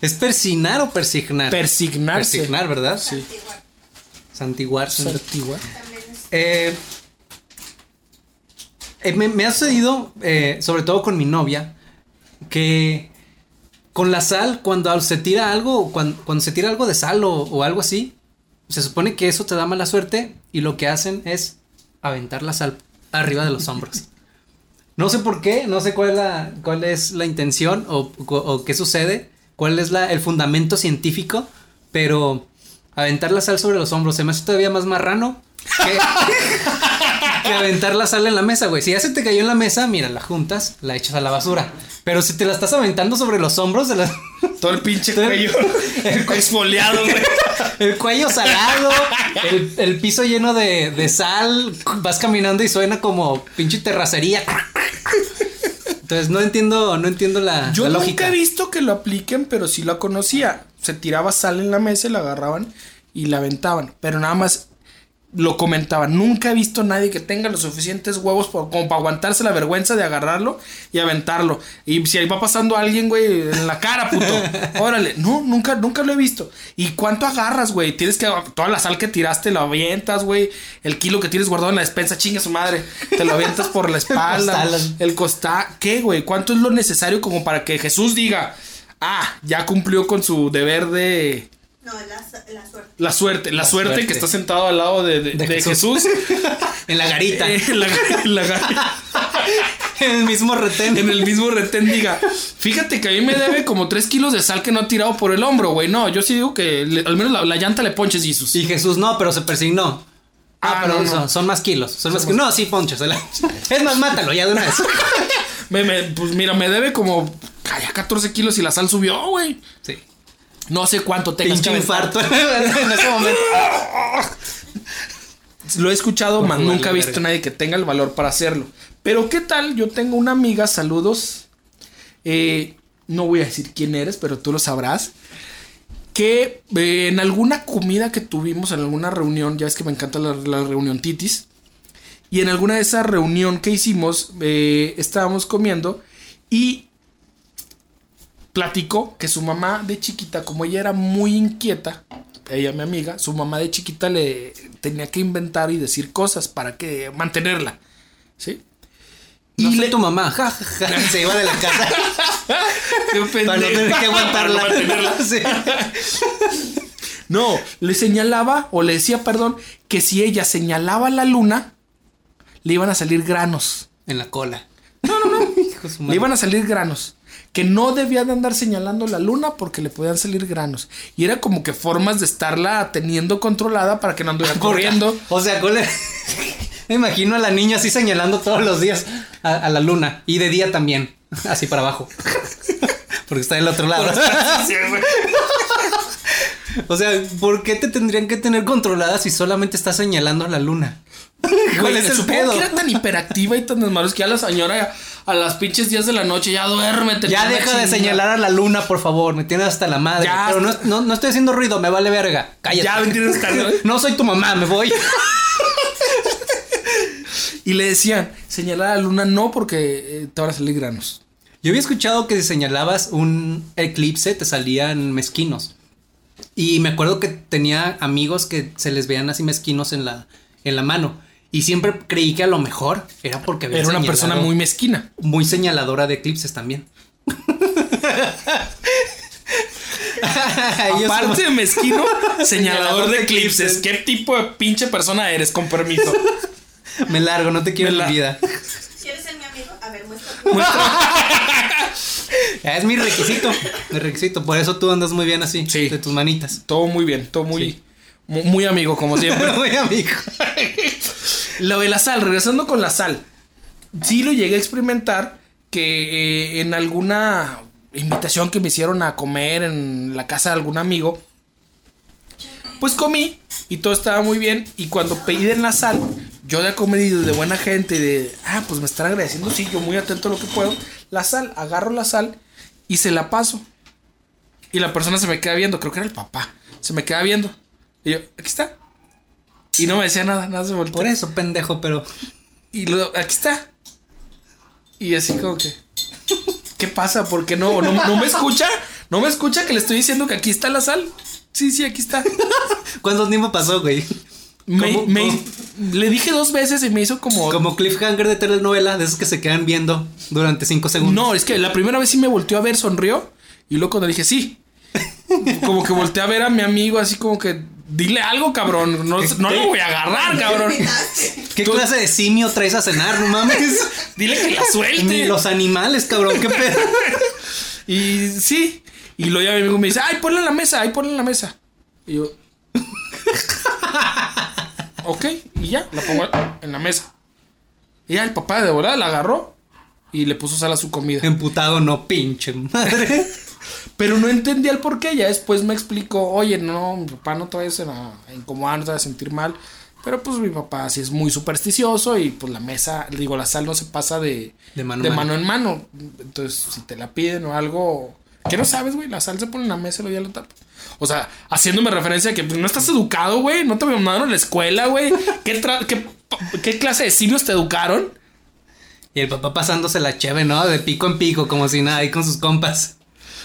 Speaker 1: ¿Es persinar o persignar?
Speaker 2: Persignarse.
Speaker 1: Persignar, ¿verdad?
Speaker 2: Sí.
Speaker 1: Santiguar.
Speaker 2: Santigua.
Speaker 1: Eh, eh, me, me ha sucedido, eh, sobre todo con mi novia, que con la sal, cuando se tira algo, cuando, cuando se tira algo de sal o, o algo así, se supone que eso te da mala suerte y lo que hacen es aventar la sal arriba de los hombros. No sé por qué, no sé cuál es la, cuál es la intención o, o- o qué sucede, cuál es la, el fundamento científico, pero aventar la sal sobre los hombros se me hace todavía más marrano que, que aventar la sal en la mesa, güey. Si ya se te cayó en la mesa, mira, la juntas, la echas a la basura. Pero si te la estás aventando sobre los hombros, de la-
Speaker 2: Todo el pinche
Speaker 1: Todo el-
Speaker 2: cuello exfoliado, güey.
Speaker 1: el cuello salado, el, el piso lleno de, de sal, vas caminando y suena como pinche terracería. Entonces no entiendo, no entiendo la,
Speaker 2: Yo
Speaker 1: la
Speaker 2: nunca
Speaker 1: lógica.
Speaker 2: he visto que lo apliquen, pero sí lo conocía. Se tiraba sal en la mesa, y la agarraban y la aventaban. Pero nada más lo comentaban. Nunca he visto a nadie que tenga los suficientes huevos por- como para aguantarse la vergüenza de agarrarlo y aventarlo. Y si ahí va pasando alguien, güey, en la cara, puto. Órale. No, nunca, nunca lo he visto. ¿Y cuánto agarras, güey? Tienes que. Toda la sal que tiraste la avientas, güey. El kilo que tienes guardado en la despensa, chinga su madre. Te lo avientas por la espalda. El costa, ¿qué, güey? ¿Cuánto es lo necesario como para que Jesús diga, ah, ya cumplió con su deber de
Speaker 3: No, la, la suerte.
Speaker 2: la suerte, la,
Speaker 1: La
Speaker 2: suerte,
Speaker 1: suerte.
Speaker 2: que está sentado al lado de, de-
Speaker 1: De
Speaker 2: de
Speaker 1: Jesús.
Speaker 2: Jesús?
Speaker 1: En la garita.
Speaker 2: Eh, en, la, en la garita.
Speaker 1: en el mismo retén.
Speaker 2: En el mismo retén diga, fíjate que a mí me debe como 3 kilos de sal que no ha tirado por el hombro, güey. No, yo sí digo que le- al menos la, la llanta le ponches, Jesús.
Speaker 1: Y Jesús no, pero se persignó. Ah,
Speaker 2: Ah,
Speaker 1: pero
Speaker 2: no, no.
Speaker 1: Son, son más kilos. Son más kilos. No, sí, ponchasela. Es más, mátalo ya de una vez.
Speaker 2: Me- me- pues mira, me debe como ya 14 kilos y la sal subió, güey.
Speaker 1: Sí.
Speaker 2: No sé cuánto tengas
Speaker 1: Pinche
Speaker 2: que
Speaker 1: infarto en ese momento.
Speaker 2: Lo he escuchado,
Speaker 1: Por
Speaker 2: mas
Speaker 1: favor,
Speaker 2: nunca he visto a
Speaker 1: verga.
Speaker 2: nadie que tenga el valor para hacerlo. Pero ¿qué tal? Yo tengo una amiga, saludos. eh, no voy a decir quién eres, pero tú lo sabrás. Que eh, en alguna comida que tuvimos, en alguna reunión, ya es que me encanta la, la reunión titis. Y en alguna de esas reunión que hicimos, eh, estábamos comiendo y platicó que su mamá de chiquita, como ella era muy inquieta, ella mi amiga, su mamá de chiquita le tenía que inventar y decir cosas para que mantenerla, ¿sí?
Speaker 1: Y
Speaker 2: le-
Speaker 1: tu mamá. ja, ja, ja, se iba de la casa
Speaker 2: Qué
Speaker 1: para no tener que aguantarla.
Speaker 2: No. No, le señalaba o le decía, perdón, que si ella señalaba la luna, le iban a salir granos.
Speaker 1: En la cola. No, no, no. Hijo
Speaker 2: Le iban a salir granos. Que no debía de andar señalando la luna porque le podían salir granos. Y era como que formas de estarla teniendo controlada para que no anduviera corriendo.
Speaker 1: O sea, me imagino a la niña así señalando todos los días a, a la luna. Y de día también. Así para abajo. Porque está del otro lado. O sea, ¿por qué te tendrían que tener controlada si solamente estás señalando a la luna? ¿Cuál es el pedo?
Speaker 2: que era tan hiperactiva y tan desmadrosa que ya la señora a, a las pinches 10 de la noche ya duérmete.
Speaker 1: Ya deja de señalar a la luna, por favor. Me tienes hasta la madre.
Speaker 2: Ya.
Speaker 1: Pero no, no, no estoy haciendo ruido, me vale verga. Cállate.
Speaker 2: Ya me tienes cagado.
Speaker 1: No soy tu mamá, me voy.
Speaker 2: Y le decían, señalar a la luna no porque eh, te van a salir granos.
Speaker 1: Yo había escuchado que si señalabas un eclipse te salían mezquinos. Y me acuerdo que tenía amigos que se les veían así mezquinos en la, en la mano. Y siempre creí que a lo mejor era porque había
Speaker 2: Era una persona muy mezquina.
Speaker 1: muy señaladora de eclipses también.
Speaker 2: Aparte de mezquino, señalador de eclipses. ¿Qué tipo de pinche persona eres, con permiso?
Speaker 1: Me largo, no te quiero en
Speaker 2: la-
Speaker 1: vida.
Speaker 3: ¿Quieres ser mi amigo? A ver, muestra.
Speaker 1: Es mi requisito. Mi requisito. Por eso tú andas muy bien así.
Speaker 2: Sí.
Speaker 1: De tus manitas.
Speaker 2: Todo muy bien, todo muy,
Speaker 1: Sí.
Speaker 2: muy, amigo, como siempre.
Speaker 1: Muy amigo.
Speaker 2: Lo de la sal, regresando con la sal. Sí lo llegué a experimentar que eh, en alguna invitación que me hicieron a comer en la casa de algún amigo, pues comí y todo estaba muy bien. Y cuando piden la sal, yo de comedido de buena gente de, ah, pues me están agradeciendo, sí, yo muy atento a lo que puedo. La sal, agarro la sal y se la paso. Y la persona se me queda viendo, creo que era el papá, se me queda viendo. Y yo, aquí está. Y no me decía nada, nada se volteó.
Speaker 1: Por eso, pendejo, pero.
Speaker 2: Y luego, aquí está. Y así como que. ¿Qué pasa? ¿Por qué no? ¿No, no me escucha? ¿No me escucha que le estoy diciendo que aquí está la sal? Sí, sí, aquí está.
Speaker 1: ¿Cuánto tiempo pasó, güey?
Speaker 2: Me-
Speaker 1: ¿Cómo-
Speaker 2: me- le dije dos veces y me hizo como.
Speaker 1: Como cliffhanger de telenovela, de esos que se quedan viendo durante cinco segundos.
Speaker 2: No, es que la primera vez sí me volteó a ver, sonrió. Y luego cuando dije sí. Como que volteé a ver a mi amigo así como que. Dile algo, cabrón. No, no lo voy a agarrar, cabrón.
Speaker 1: ¿Qué
Speaker 2: Tú-
Speaker 1: clase de simio traes a cenar? No mames.
Speaker 2: Dile que la
Speaker 1: Ni
Speaker 2: suelte.
Speaker 1: los animales, cabrón. ¿Qué pedo?
Speaker 2: Y sí. Y luego ya mi amigo me dice, ay, ponla en la mesa, ay, ponla en la mesa. Y yo. ok, y ya, la pongo en la mesa. Y ya el papá de volada la agarró y le puso sal a su comida.
Speaker 1: Emputado, no, pinche madre.
Speaker 2: Pero no entendía el por qué. Ya después me explicó, oye, no, mi papá no te vayas a a incomodar, no te vayas a sentir mal. Pero pues mi papá sí es muy supersticioso y pues la mesa, digo, la sal no se pasa de,
Speaker 1: De mano en
Speaker 2: mano en mano. Entonces, si te la piden o algo, que no sabes, güey, la sal se pone en la mesa y luego ya la tapa. O sea, haciéndome referencia a que pues, no estás educado, güey, no te mandaron a la escuela, güey. ¿Qué, tra- qué, qué clase de simios te educaron?
Speaker 1: Y el papá pasándose la cheve, ¿no? De pico en pico, como si nada, ahí con sus compas.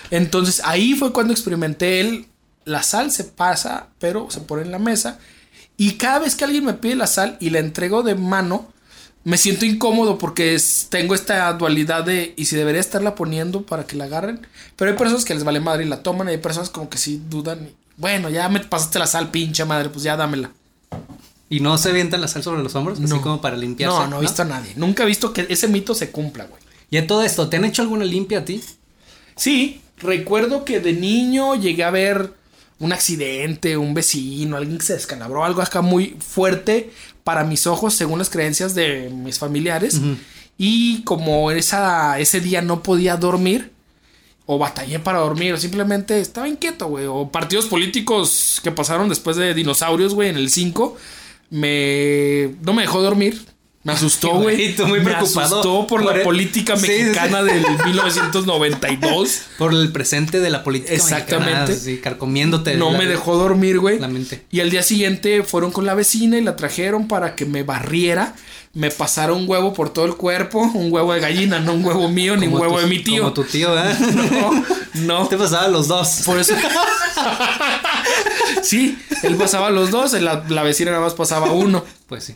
Speaker 2: Entonces ahí fue cuando experimenté el la sal se pasa, pero se pone en la mesa y cada vez que alguien me pide la sal y la entrego de mano, me siento incómodo porque tengo esta dualidad de y si debería estarla poniendo para que la agarren, pero hay personas que les vale madre y la toman y hay personas como que sí dudan. y, bueno, ya me pasaste la sal, pinche madre, pues ya dámela.
Speaker 1: Y no se avienta la sal sobre los hombros, así
Speaker 2: No.
Speaker 1: como para limpiarse.
Speaker 2: No, no he visto a nadie. Nunca he visto que ese mito se cumpla, güey.
Speaker 1: Y a todo esto, ¿te han hecho alguna limpia a ti?
Speaker 2: Sí, recuerdo que de niño llegué a ver un accidente, un vecino, alguien que se descalabró, algo acá muy fuerte para mis ojos, según las creencias de mis familiares. Y como esa, ese día no podía dormir, o batallé para dormir, o simplemente estaba inquieto, güey. O partidos políticos que pasaron después de dinosaurios, güey, en el 5, me. no me dejó dormir. Me asustó, güey.
Speaker 1: Muy
Speaker 2: me
Speaker 1: preocupado
Speaker 2: asustó por,
Speaker 1: por
Speaker 2: la
Speaker 1: el-
Speaker 2: política
Speaker 1: Sí,
Speaker 2: mexicana
Speaker 1: sí.
Speaker 2: del 1992.
Speaker 1: Por el presente de la política
Speaker 2: Exactamente.
Speaker 1: mexicana, carcomiéndote.
Speaker 2: No
Speaker 1: la-
Speaker 2: me dejó dormir, güey. Y al día siguiente fueron con la vecina y la trajeron para que me barriera. Me pasaron un huevo por todo el cuerpo. Un huevo de gallina, no un huevo mío ni un huevo
Speaker 1: tu-
Speaker 2: de mi tío.
Speaker 1: Como tu tío, ¿eh?
Speaker 2: No, no.
Speaker 1: Te pasaba los dos.
Speaker 2: Por eso. sí, él pasaba los dos, la, la vecina nada más pasaba uno.
Speaker 1: Pues sí.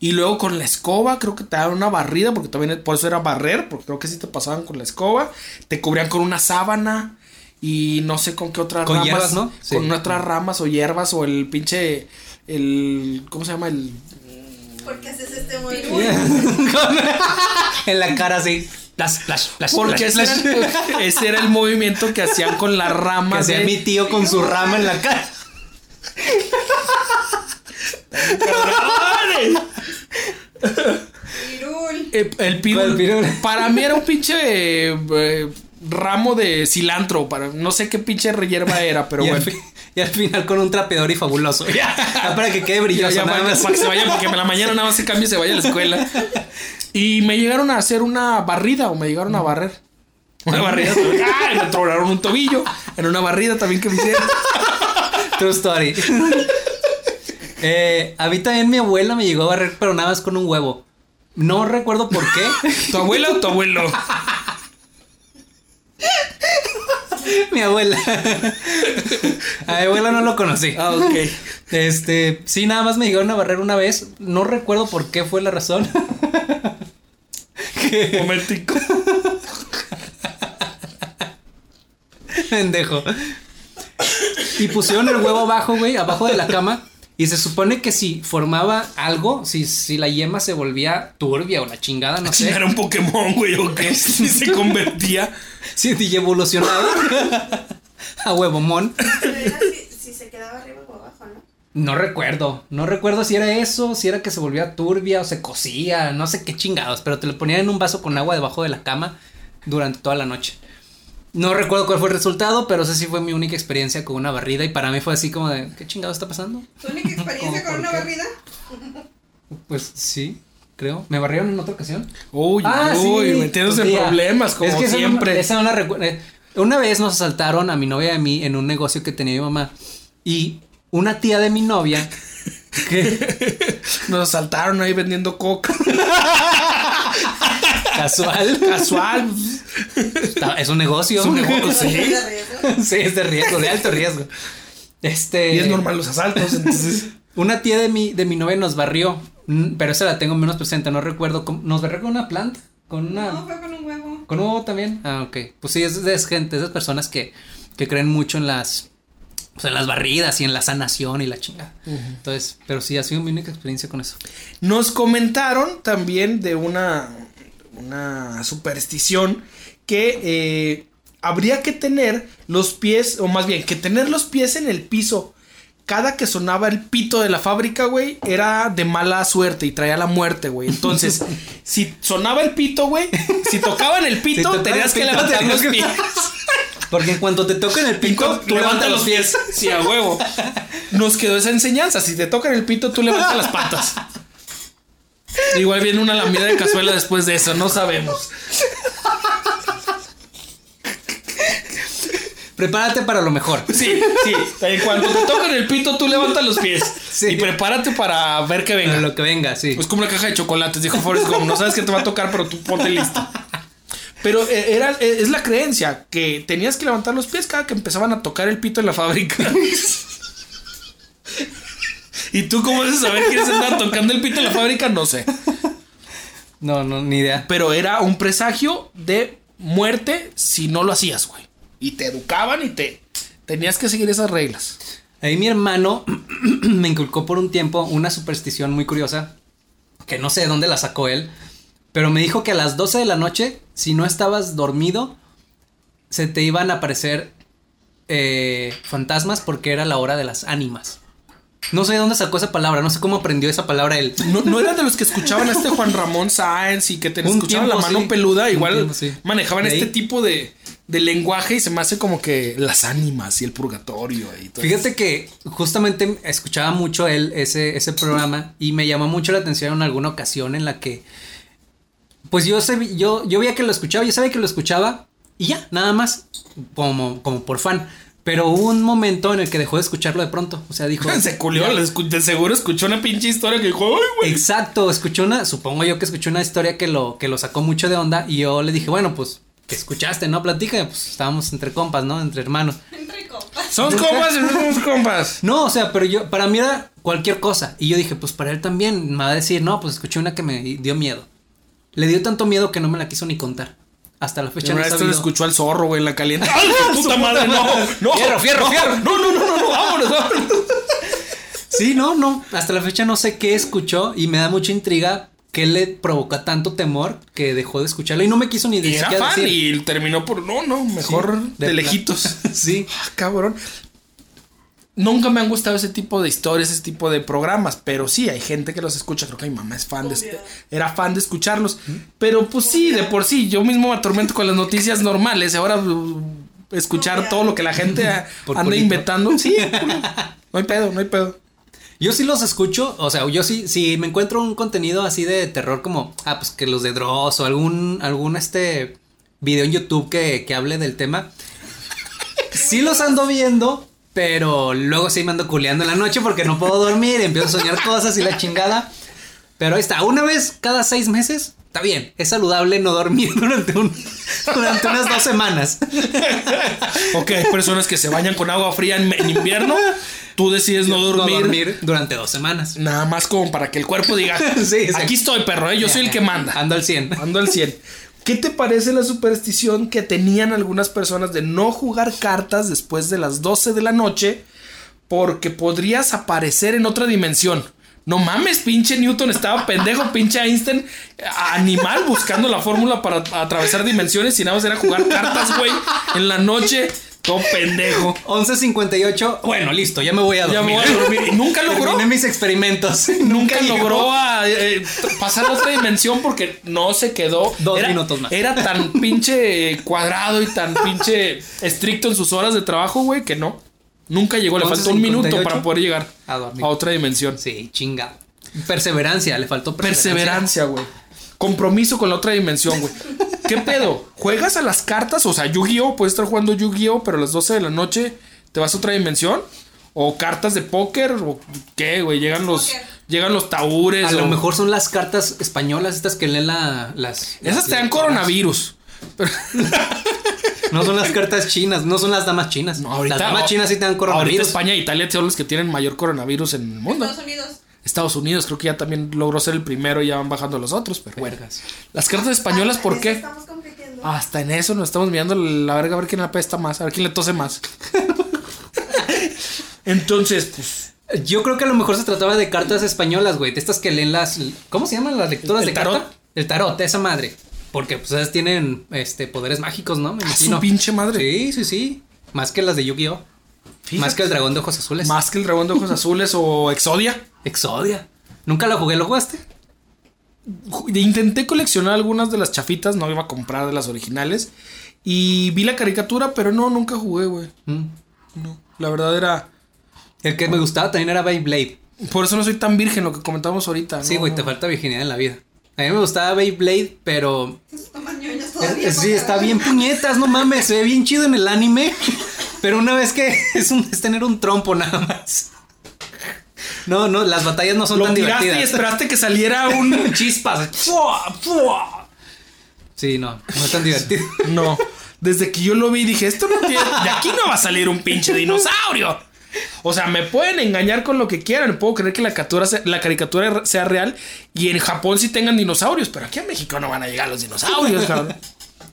Speaker 2: Y luego con la escoba, creo que te daban una barrida, porque también por eso era barrer, porque creo que sí te pasaban con la escoba. Te cubrían con una sábana y no sé con qué otras
Speaker 1: Con
Speaker 2: ramas.
Speaker 1: hierbas, ¿no? Sí.
Speaker 2: Con otras ramas o hierbas o el pinche. El. ¿Cómo se llama? El.
Speaker 3: ¿Por
Speaker 1: en la cara así.
Speaker 2: Porque ese era, ese era el movimiento que hacían con las
Speaker 1: Que
Speaker 2: ramas.
Speaker 1: hacía
Speaker 2: de-
Speaker 1: mi tío con su rama en la cara.
Speaker 3: Pirul.
Speaker 2: Eh, el pirul.
Speaker 1: ¿Cuál pirul?
Speaker 2: Para mí era un pinche eh, eh, ramo de cilantro. Para, no sé qué pinche hierba era, pero bueno.
Speaker 1: Y al final con un trapeador y fabuloso. Ya, para que quede brilloso.
Speaker 2: ya,
Speaker 1: nada
Speaker 2: para,
Speaker 1: más.
Speaker 2: para que se vaya, porque en la mañana nada más se cambie y se vaya a la escuela. Y me llegaron a hacer una barrida o me llegaron a barrer. Una barrida. ¡Ay! Me tronaron un tobillo. En una barrida también que me hicieron.
Speaker 1: True story. eh, a mí también mi abuela me llegó a barrer, pero nada más con un huevo. No recuerdo por qué.
Speaker 2: ¿Tu abuela o tu abuelo?
Speaker 1: Mi abuela. A mi abuela no lo conocí.
Speaker 2: Ah, ok.
Speaker 1: Este, sí, nada más me llegaron a barrer una vez. No recuerdo por qué fue la razón. Que-
Speaker 2: Momentico.
Speaker 1: Pendejo. Y pusieron el huevo abajo, güey, abajo de la cama. Y se supone que si formaba algo, si, si la yema se volvía turbia o la chingada, no
Speaker 2: Si
Speaker 1: sé.
Speaker 2: era un Pokémon, güey, o qué. Si se convertía.
Speaker 1: Si si evolucionaba a huevomón.
Speaker 3: Pero era si, si se quedaba arriba o abajo, ¿no?
Speaker 1: No recuerdo, no recuerdo si era eso, si era que se volvía turbia o se cocía, no sé qué chingados, pero te lo ponían en un vaso con agua debajo de la cama durante toda la noche. No recuerdo cuál fue el resultado, pero esa sí fue mi única experiencia con una barrida y para mí fue así como de, ¿qué chingado está pasando?
Speaker 3: ¿Tu única experiencia
Speaker 1: ¿Cómo,
Speaker 3: con una
Speaker 1: qué?
Speaker 3: barrida?
Speaker 1: Pues sí, creo. ¿Me barrieron en otra ocasión?
Speaker 2: Uy,
Speaker 1: Ah,
Speaker 2: uy,
Speaker 1: sí,
Speaker 2: metiéndose en problemas, como
Speaker 1: Es que esa no-
Speaker 2: siempre.
Speaker 1: esa no la recuerdo. Eh, Una vez nos asaltaron a mi novia y a mí en un negocio que tenía mi mamá. Y una tía de mi novia. Que
Speaker 2: Nos asaltaron ahí vendiendo coca.
Speaker 1: casual.
Speaker 2: Casual.
Speaker 1: está- Es un negocio.
Speaker 2: Es un negocio, sí.
Speaker 1: Sí, es de riesgo, de alto riesgo. Este.
Speaker 2: Y es normal los asaltos, entonces.
Speaker 1: Una tía de mi, de mi novia nos barrió. mm, Pero esa la tengo menos presente. No recuerdo. cómo- ¿Nos barrió con una planta? Con una.
Speaker 3: No, fue con un huevo.
Speaker 1: ¿Con huevo también? Ah, ok. Pues sí, es de es gente, esas personas que, que creen mucho en las. Pues en las barridas y en la sanación y la chingada. Entonces, pero sí, ha sido mi única experiencia con eso.
Speaker 2: Nos comentaron también de una, una superstición que eh, habría que tener los pies, o más bien, que tener los pies en el piso. Cada que sonaba el pito de la fábrica, güey, era de mala suerte y traía la muerte, güey. Entonces, si sonaba el pito, güey, si tocaban el
Speaker 1: Si
Speaker 2: pito,
Speaker 1: tocaban
Speaker 2: tenías
Speaker 1: el
Speaker 2: que
Speaker 1: pito,
Speaker 2: levantar los pies.
Speaker 1: Porque en cuanto te toquen el
Speaker 2: pico, tú levanta los pies. Sí, a huevo. Nos quedó esa enseñanza. Si te tocan el pito, tú levantas las patas. Igual viene una lamida de cazuela después de eso, no sabemos.
Speaker 1: Prepárate para lo mejor.
Speaker 2: Sí, sí. En cuanto te tocan el pito, tú levantas los pies.
Speaker 1: Sí.
Speaker 2: Y prepárate para ver que venga.
Speaker 1: Para lo que venga, sí.
Speaker 2: Es como una caja de chocolates, dijo Forrest Gump. No sabes qué te va a tocar, pero tú ponte listo. Pero eh, era, eh, es la creencia que tenías que levantar los pies cada que empezaban a tocar el pito en la fábrica. ¿Y tú cómo vas a saber quiénes andaban tocando el pito en la fábrica? No sé.
Speaker 1: No, no, ni idea.
Speaker 2: Pero era un presagio de muerte si no lo hacías, güey. Y te educaban y te tenías que seguir esas reglas.
Speaker 1: Ahí mi hermano me inculcó por un tiempo una superstición muy curiosa, que no sé de dónde la sacó él, pero me dijo que a las 12 de la noche, si no estabas dormido, se te iban a aparecer eh, fantasmas porque era la hora de las ánimas. No sé de dónde sacó esa palabra, no sé cómo aprendió esa palabra él.
Speaker 2: No, no eran de los que escuchaban a este Juan Ramón Sáenz y que te escuchaban la mano
Speaker 1: sí.
Speaker 2: peluda. Igual
Speaker 1: tiempo, sí.
Speaker 2: manejaban este tipo de, de lenguaje y se me hace como que las ánimas y el purgatorio y todo
Speaker 1: Fíjate que justamente escuchaba mucho él ese, ese programa y me llamó mucho la atención en alguna ocasión en la que, pues yo, sé- yo, yo veía que lo escuchaba, yo sabía que lo escuchaba y ya, nada más, como, como por fan. Pero hubo un momento en el que dejó de escucharlo de pronto. O sea, dijo.
Speaker 2: Se culió, escu- de seguro escuchó una pinche historia que dijo, ay, güey.
Speaker 1: Exacto, escuchó una, supongo yo que escuchó una historia que lo, que lo sacó mucho de onda y yo le dije, bueno, pues, ¿qué escuchaste? No, platica, pues estábamos entre compas, ¿no? Entre hermanos.
Speaker 3: Entre copas.
Speaker 2: Somos compas y no somos compas.
Speaker 1: No, o sea, pero yo, para mí era cualquier cosa. Y yo dije, pues para él también. Me va a decir, no, pues escuché una que me dio miedo. Le dio tanto miedo que no me la quiso ni contar. Hasta la fecha no
Speaker 2: Una vez
Speaker 1: sabido.
Speaker 2: escuchó al zorro, güey, en la caliente. ¡Ay, su puta madre! No, no.
Speaker 1: Fierro, fierro,
Speaker 2: no,
Speaker 1: fierro.
Speaker 2: No, no, no, no, no, vámonos, vámonos.
Speaker 1: Sí, no, no. Hasta la fecha no sé qué escuchó y me da mucha intriga qué le provoca tanto temor que dejó de escucharlo y no me quiso ni
Speaker 2: Y era fan
Speaker 1: decir.
Speaker 2: y terminó por, no, no, mejor
Speaker 1: Sí,
Speaker 2: de,
Speaker 1: de
Speaker 2: lejitos.
Speaker 1: Sí.
Speaker 2: Ah, cabrón. Nunca me han gustado ese tipo de historias, ese tipo de programas, pero sí, hay gente que los escucha. Creo que mi mamá es fan de este, era fan de escucharlos. Pero pues sí, de por sí, yo mismo me atormento con las noticias normales. y Ahora uh, escuchar todo lo que la gente anda
Speaker 1: culito.
Speaker 2: inventando. Sí, no hay pedo, no hay pedo.
Speaker 1: Yo sí los escucho, o sea, yo sí, si me encuentro un contenido así de terror como, ah, pues que los de Dross o algún, algún este video en YouTube que, que hable del tema, sí los ando viendo, pero luego sí me ando culeando en la noche porque no puedo dormir, empiezo a soñar cosas y la chingada. Pero ahí está, una vez cada seis meses, está bien. Es saludable no dormir durante, un, durante unas dos semanas.
Speaker 2: Ok, hay personas que se bañan con agua fría en, en invierno. Tú decides no dormir.
Speaker 1: No dormir durante dos semanas.
Speaker 2: Nada más como para que el cuerpo diga:
Speaker 1: Sí, sí.
Speaker 2: Aquí estoy, perro, ¿eh? yo soy el que manda.
Speaker 1: Ando al 100.
Speaker 2: Ando al 100. ¿Qué te parece la superstición que tenían algunas personas de no jugar cartas después de las 12 de la noche porque podrías aparecer en otra dimensión? No mames, pinche Newton estaba pendejo, pinche Einstein, animal buscando la fórmula para atravesar dimensiones y nada más era jugar cartas, güey, en la noche. Todo pendejo.
Speaker 1: 11.58. Bueno, listo, ya me voy a dormir.
Speaker 2: Ya me voy a dormir. Y nunca logró.
Speaker 1: Terminé mis experimentos.
Speaker 2: Nunca logró a, eh, pasar a otra dimensión porque no se quedó.
Speaker 1: Dos
Speaker 2: era,
Speaker 1: minutos más.
Speaker 2: Era tan pinche cuadrado y tan pinche estricto en sus horas de trabajo, güey, que no. Nunca llegó. Le faltó un
Speaker 1: 11:58
Speaker 2: minuto para poder llegar
Speaker 1: A dormir.
Speaker 2: a otra dimensión.
Speaker 1: Sí, chinga. Perseverancia, le faltó perseverancia.
Speaker 2: Perseverancia, güey. Compromiso con la otra dimensión, güey. ¿Qué pedo? ¿Juegas a las cartas? O sea, Yu-Gi-Oh! Puedes estar jugando Yu-Gi-Oh! Pero a las 12 de la noche te vas a otra dimensión. ¿O cartas de póker? ¿O qué, güey? Llegan los,
Speaker 3: Póker.
Speaker 2: llegan los taúres.
Speaker 1: A lo mejor son las cartas españolas, estas que leen la, las.
Speaker 2: Esas
Speaker 1: las
Speaker 2: te dan coronavirus.
Speaker 1: No son las cartas chinas, no son las damas chinas.
Speaker 2: No, ahorita,
Speaker 1: las damas chinas sí te dan
Speaker 2: Ahorita
Speaker 1: coronavirus.
Speaker 2: España e Italia son los que tienen mayor coronavirus en el mundo.
Speaker 3: Estados Unidos.
Speaker 2: Estados Unidos creo que ya también logró ser el primero y ya van bajando los otros, pero bueno. Las cartas españolas, ¿por
Speaker 3: Eso
Speaker 2: qué?
Speaker 3: Estamos compitiendo.
Speaker 2: Hasta en eso nos estamos mirando la verga a ver quién apesta más, a ver quién le tose más. Entonces, pues,
Speaker 1: Yo creo que a lo mejor se trataba de cartas españolas, güey. De estas que leen las. ¿Cómo se llaman las lectoras
Speaker 2: El
Speaker 1: de
Speaker 2: tarot.
Speaker 1: carta? El tarot, esa madre. Porque pues esas tienen este poderes mágicos, ¿no? Me
Speaker 2: a su
Speaker 1: imagino.
Speaker 2: pinche madre.
Speaker 1: Sí, sí, sí. Más que las de Yu-Gi-Oh! Más que el dragón de ojos azules.
Speaker 2: Más que el dragón de ojos azules o Exodia.
Speaker 1: Exodia. Nunca la jugué, ¿lo jugaste?
Speaker 2: Ju- Intenté coleccionar algunas de las chafitas, no iba a comprar de las originales. Y vi la caricatura, pero no, nunca jugué, güey.
Speaker 1: Mm.
Speaker 2: No, la verdad era...
Speaker 1: El que me gustaba también era Beyblade.
Speaker 2: Por eso no soy tan virgen, lo que comentamos ahorita.
Speaker 1: Sí, güey,
Speaker 2: no.
Speaker 1: te falta virginidad en la vida. A mí me gustaba Beyblade, pero. Es- sí, está bien puñetas, no mames. Se ve bien chido en el anime. Pero una vez que es, un, es tener un trompo nada más. No, no, las batallas no son
Speaker 2: Lo
Speaker 1: tan
Speaker 2: tiraste y
Speaker 1: divertidas.
Speaker 2: esperaste que saliera un...
Speaker 1: Chispas. ¡Fua! ¡Fua! Sí, no, no es tan divertido.
Speaker 2: No. Desde que yo lo vi dije, esto no tiene... De aquí no va a salir un pinche dinosaurio. O sea, me pueden engañar con lo que quieran. Puedo creer que la caricatura, sea, la caricatura sea real y en Japón sí tengan dinosaurios. Pero aquí en México no van a llegar los dinosaurios, cabrón.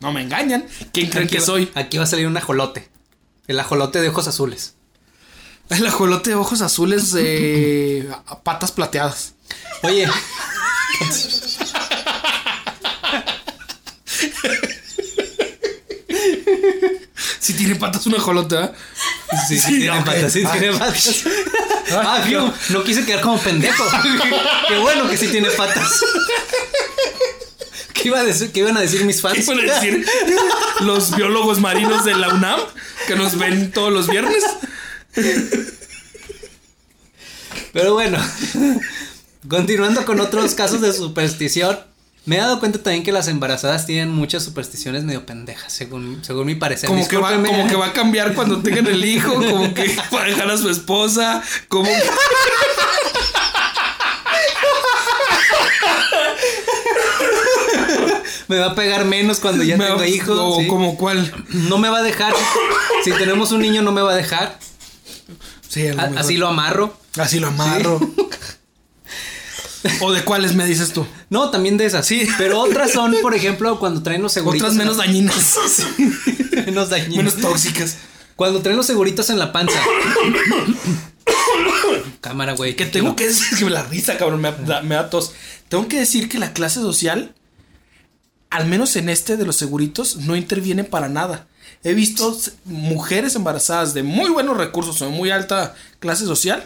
Speaker 2: No me engañan. ¿Quién creen
Speaker 1: Aquí
Speaker 2: que
Speaker 1: va-
Speaker 2: soy?
Speaker 1: Aquí va a salir un ajolote. El ajolote de ojos azules.
Speaker 2: El ajolote de ojos azules, eh, a- patas plateadas.
Speaker 1: Oye,
Speaker 2: Si tiene patas un ajolote, ¿eh?
Speaker 1: sí, sí,
Speaker 2: Sí,
Speaker 1: tiene patas, sí,
Speaker 2: Ay.
Speaker 1: tiene patas. Ah, fiu, no quise quedar como pendejo. Qué bueno que sí tiene patas. ¿Qué, iba a decir, qué iban a decir mis
Speaker 2: ¿Qué
Speaker 1: fans?
Speaker 2: pueden decir los biólogos marinos de la UNAM que nos ven todos los viernes?
Speaker 1: Pero bueno, continuando con otros casos de superstición, me he dado cuenta también que las embarazadas tienen muchas supersticiones medio pendejas, según, según mi parecer.
Speaker 2: Como que, va, como que va a cambiar cuando tengan el hijo, como que va a dejar a su esposa, como.
Speaker 1: Me va a pegar menos cuando ya
Speaker 2: me
Speaker 1: tengo
Speaker 2: va-
Speaker 1: hijos.
Speaker 2: O
Speaker 1: sí.
Speaker 2: como cuál.
Speaker 1: No me va a dejar. Si tenemos un niño, no me va a dejar.
Speaker 2: Sí, a lo
Speaker 1: A-
Speaker 2: mejor.
Speaker 1: así lo amarro.
Speaker 2: Así lo amarro. ¿O de cuáles me dices tú?
Speaker 1: No, también de esas.
Speaker 2: Sí.
Speaker 1: Pero otras son, por ejemplo, cuando traen los seguritos.
Speaker 2: Otras
Speaker 1: en
Speaker 2: menos
Speaker 1: la-
Speaker 2: dañinas.
Speaker 1: menos dañinas.
Speaker 2: menos tóxicas.
Speaker 1: Cuando traen los seguritos en la panza. Cámara, güey.
Speaker 2: Que tengo que decir que la risa, cabrón, me da, me da tos. Tengo que decir que la clase social, al menos en este de los seguritos, no interviene para nada. He visto mujeres embarazadas de muy buenos recursos o de muy alta clase social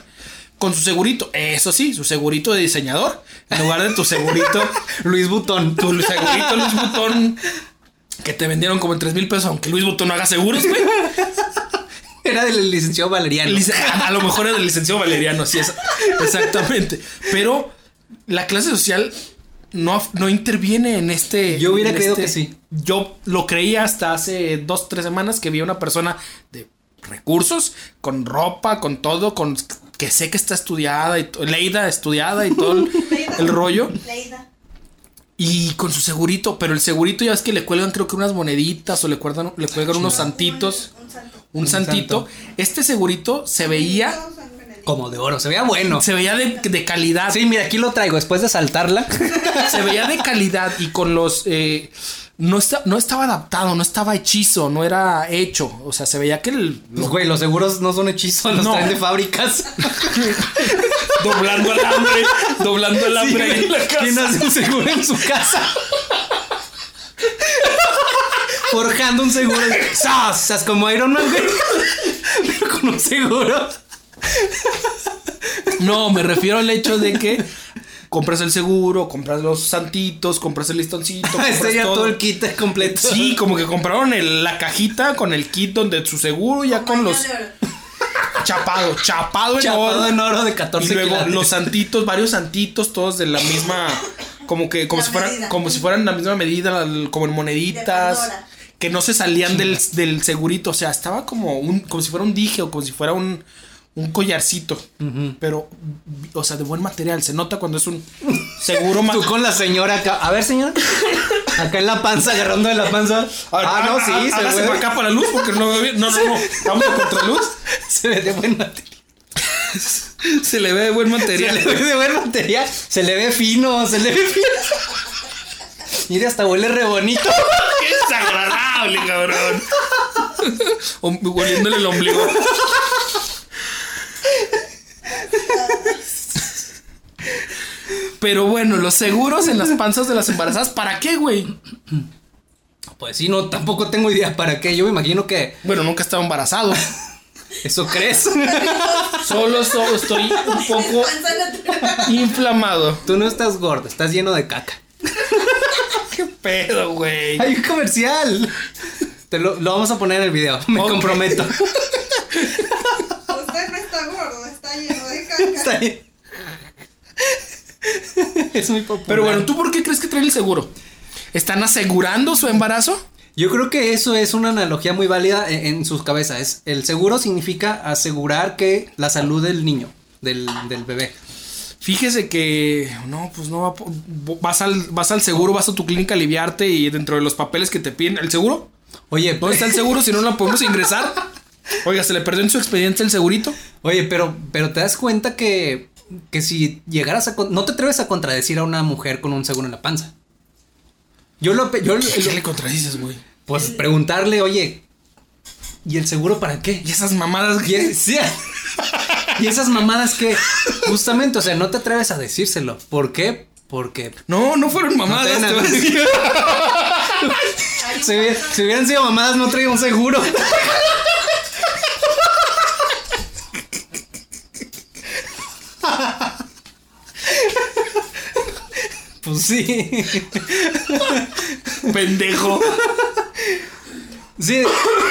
Speaker 2: con su segurito. Eso sí, su segurito de diseñador. En lugar de tu segurito,
Speaker 1: Luis Butón.
Speaker 2: tu segurito Luis Butón que te vendieron como en 3 mil pesos, aunque Luis Butón no haga seguros, güey.
Speaker 1: Era del licenciado Valeriano.
Speaker 2: Lic- A lo mejor es del licenciado Valeriano, sí, es, exactamente. Pero la clase social no, no interviene en este.
Speaker 1: Yo hubiera creído
Speaker 2: este-
Speaker 1: que sí.
Speaker 2: Yo lo creía hasta hace dos, tres semanas que vi a una persona de recursos, con ropa, con todo, con que sé que está estudiada y leída, estudiada y todo. el- el rollo.
Speaker 3: Leida.
Speaker 2: Y con su segurito, pero el segurito ya es que le cuelgan creo que unas moneditas o le cuelgan, le cuelgan unos santitos,
Speaker 3: Un, un santo.
Speaker 2: un,
Speaker 1: Un
Speaker 2: santito.
Speaker 1: santo.
Speaker 2: Este segurito se veía.
Speaker 1: Como de oro, se veía bueno.
Speaker 2: se veía de, de calidad.
Speaker 1: Sí, mira, aquí lo traigo después de saltarla.
Speaker 2: Se veía de calidad y con los... eh, no, está, no estaba adaptado, no estaba hechizo, no era hecho. O sea, se veía que el...
Speaker 1: Pues, güey, los seguros no son hechizos, los
Speaker 2: No.
Speaker 1: traen de fábricas.
Speaker 2: doblando el hambre, doblando el hambre ahí en la casa.
Speaker 1: ¿Quién hace un seguro en su casa? Forjando un seguro. ¡Sas! ¡Sas! Como Iron Man, güey. Pero con un seguro.
Speaker 2: No, me refiero al hecho de que compras el seguro, compras los santitos, compras el listoncito. compras
Speaker 1: Este ya todo el kit completo.
Speaker 2: Sí, como que compraron el- la cajita con el kit donde su seguro ya con los
Speaker 3: oro.
Speaker 2: chapado, chapado en
Speaker 1: Chapado
Speaker 2: oro.
Speaker 1: en oro de
Speaker 2: Y
Speaker 1: 14
Speaker 2: luego
Speaker 1: quilates.
Speaker 2: los santitos, varios santitos, todos de la misma, como que, como
Speaker 3: La
Speaker 2: si fueran,
Speaker 3: medida.
Speaker 2: como si fueran la misma medida, como en moneditas, que no se salían del, del segurito, o sea, estaba como un, como si fuera un dije o como si fuera un, un collarcito, pero, o sea, de buen material, se nota cuando es un seguro
Speaker 1: Tú con la señora acá. A ver, señora. Acá en la panza, agarrando de la panza. Ah, no, sí, se ve.
Speaker 2: para acá para la luz porque no veo bien. No, no, no, estamos a contraluz.
Speaker 1: Se ve de buen material.
Speaker 2: Se le ve de buen
Speaker 1: Se
Speaker 2: material.
Speaker 1: le ve de buen material. Se le ve fino, se le ve fino. Mira, hasta huele re bonito.
Speaker 2: ¡Qué desagradable, cabrón! Oliéndole el ombligo. Pero bueno, los seguros en las panzas de las embarazadas, ¿para qué, güey?
Speaker 1: Pues sí, no, tampoco tengo idea para qué. Yo me imagino que
Speaker 2: Bueno, nunca he estado embarazado.
Speaker 1: eso crees.
Speaker 2: Solo so- estoy un poco inflamado.
Speaker 1: Tú no estás gordo, estás lleno de caca.
Speaker 2: ¿Qué pedo, güey?
Speaker 1: Hay un comercial. Te lo, lo vamos a poner en el video, me comprometo.
Speaker 3: Usted no está gordo, está lleno de caca.
Speaker 1: Está bien. Es muy popular.
Speaker 2: Pero bueno, ¿tú por qué crees que traen el seguro? ¿Están asegurando su embarazo?
Speaker 1: Yo creo que eso es una analogía muy válida en, en sus cabezas. Es, el seguro significa asegurar que la salud del niño, del, del bebé.
Speaker 2: Fíjese que no, pues no va vas al vas al seguro, vas a tu clínica a aliviarte y dentro de los papeles que te piden el seguro,
Speaker 1: Oye,
Speaker 2: ¿dónde está el seguro si no lo podemos ingresar? Oiga, se le perdió en su expediente el segurito.
Speaker 1: Oye, pero, pero te das cuenta que, que si llegaras a... No te atreves a contradecir a una mujer con un seguro en la panza. Yo lo... Yo, lo-
Speaker 2: ¿Qué le contradices, güey?
Speaker 1: pues preguntarle, oye, ¿y el seguro para qué?
Speaker 2: Y esas mamadas
Speaker 1: Y, es- sí. Y esas mamadas que justamente, o sea, no te atreves a decírselo. ¿Por qué? Porque
Speaker 2: No, no fueron mamadas.
Speaker 1: No
Speaker 2: te
Speaker 1: te si hubieran sido mamadas no traía un seguro. Pues sí.
Speaker 2: Pendejo.
Speaker 1: Sí,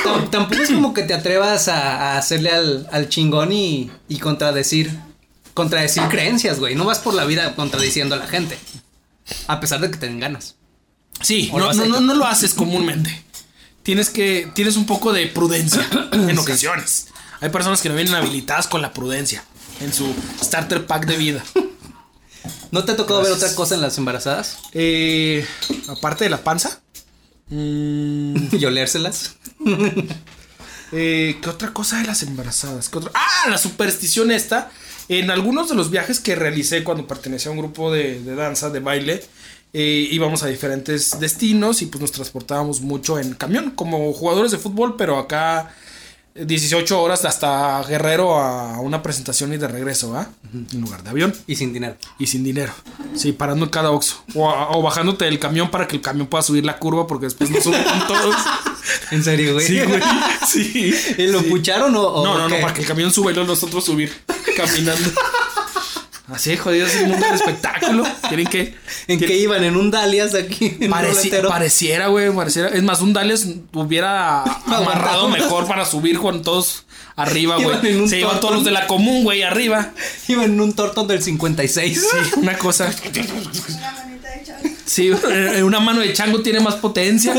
Speaker 1: tam- tampoco es como que te atrevas a, a hacerle al, al chingón y, y contradecir, contradecir creencias, güey. No vas por la vida contradiciendo a la gente. A pesar de que te den ganas.
Speaker 2: Sí,
Speaker 1: ¿O lo
Speaker 2: no, no lo haces comúnmente. Tienes que tienes un poco de prudencia en ocasiones. Hay personas que no vienen habilitadas con la prudencia en su starter pack de vida.
Speaker 1: ¿No te ha tocado ver otra cosa en las embarazadas?
Speaker 2: Eh, aparte de la panza. mm,
Speaker 1: y olérselas.
Speaker 2: eh, ¿Qué otra cosa de las embarazadas? ¿Qué otra? Ah, la superstición esta. En algunos de los viajes que realicé cuando pertenecía a un grupo de, de danza, de baile, eh, íbamos a diferentes destinos y pues nos transportábamos mucho en camión, como jugadores de fútbol, pero acá 18 horas hasta Guerrero a una presentación y de regreso, ¿va? En lugar de avión
Speaker 1: Y sin dinero.
Speaker 2: y sin dinero. Sí, parando en cada oxo. O, o bajándote del camión para que el camión pueda subir la curva porque después no suben con todos.
Speaker 1: ¿En serio, güey?
Speaker 2: Sí, güey. Sí.
Speaker 1: ¿Y lo
Speaker 2: Sí.
Speaker 1: pucharon o, o
Speaker 2: No, no, no, para que el camión suba y luego nosotros subir caminando. Así, jodido, es el mundo del espectáculo. ¿Quieren que?
Speaker 1: ¿En qué iban? ¿En un Dalias aquí? En
Speaker 2: Pareci- pareciera, güey, pareciera. Es más, un Dales hubiera amarrado mejor para subir con todos arriba,
Speaker 1: Iban
Speaker 2: güey. Se
Speaker 1: tortón.
Speaker 2: todos los de la común, güey, arriba.
Speaker 1: Iban en un tortón del 56.
Speaker 2: Sí, una cosa.
Speaker 3: Una manita de chango.
Speaker 2: Sí, eh, una mano de chango tiene más potencia.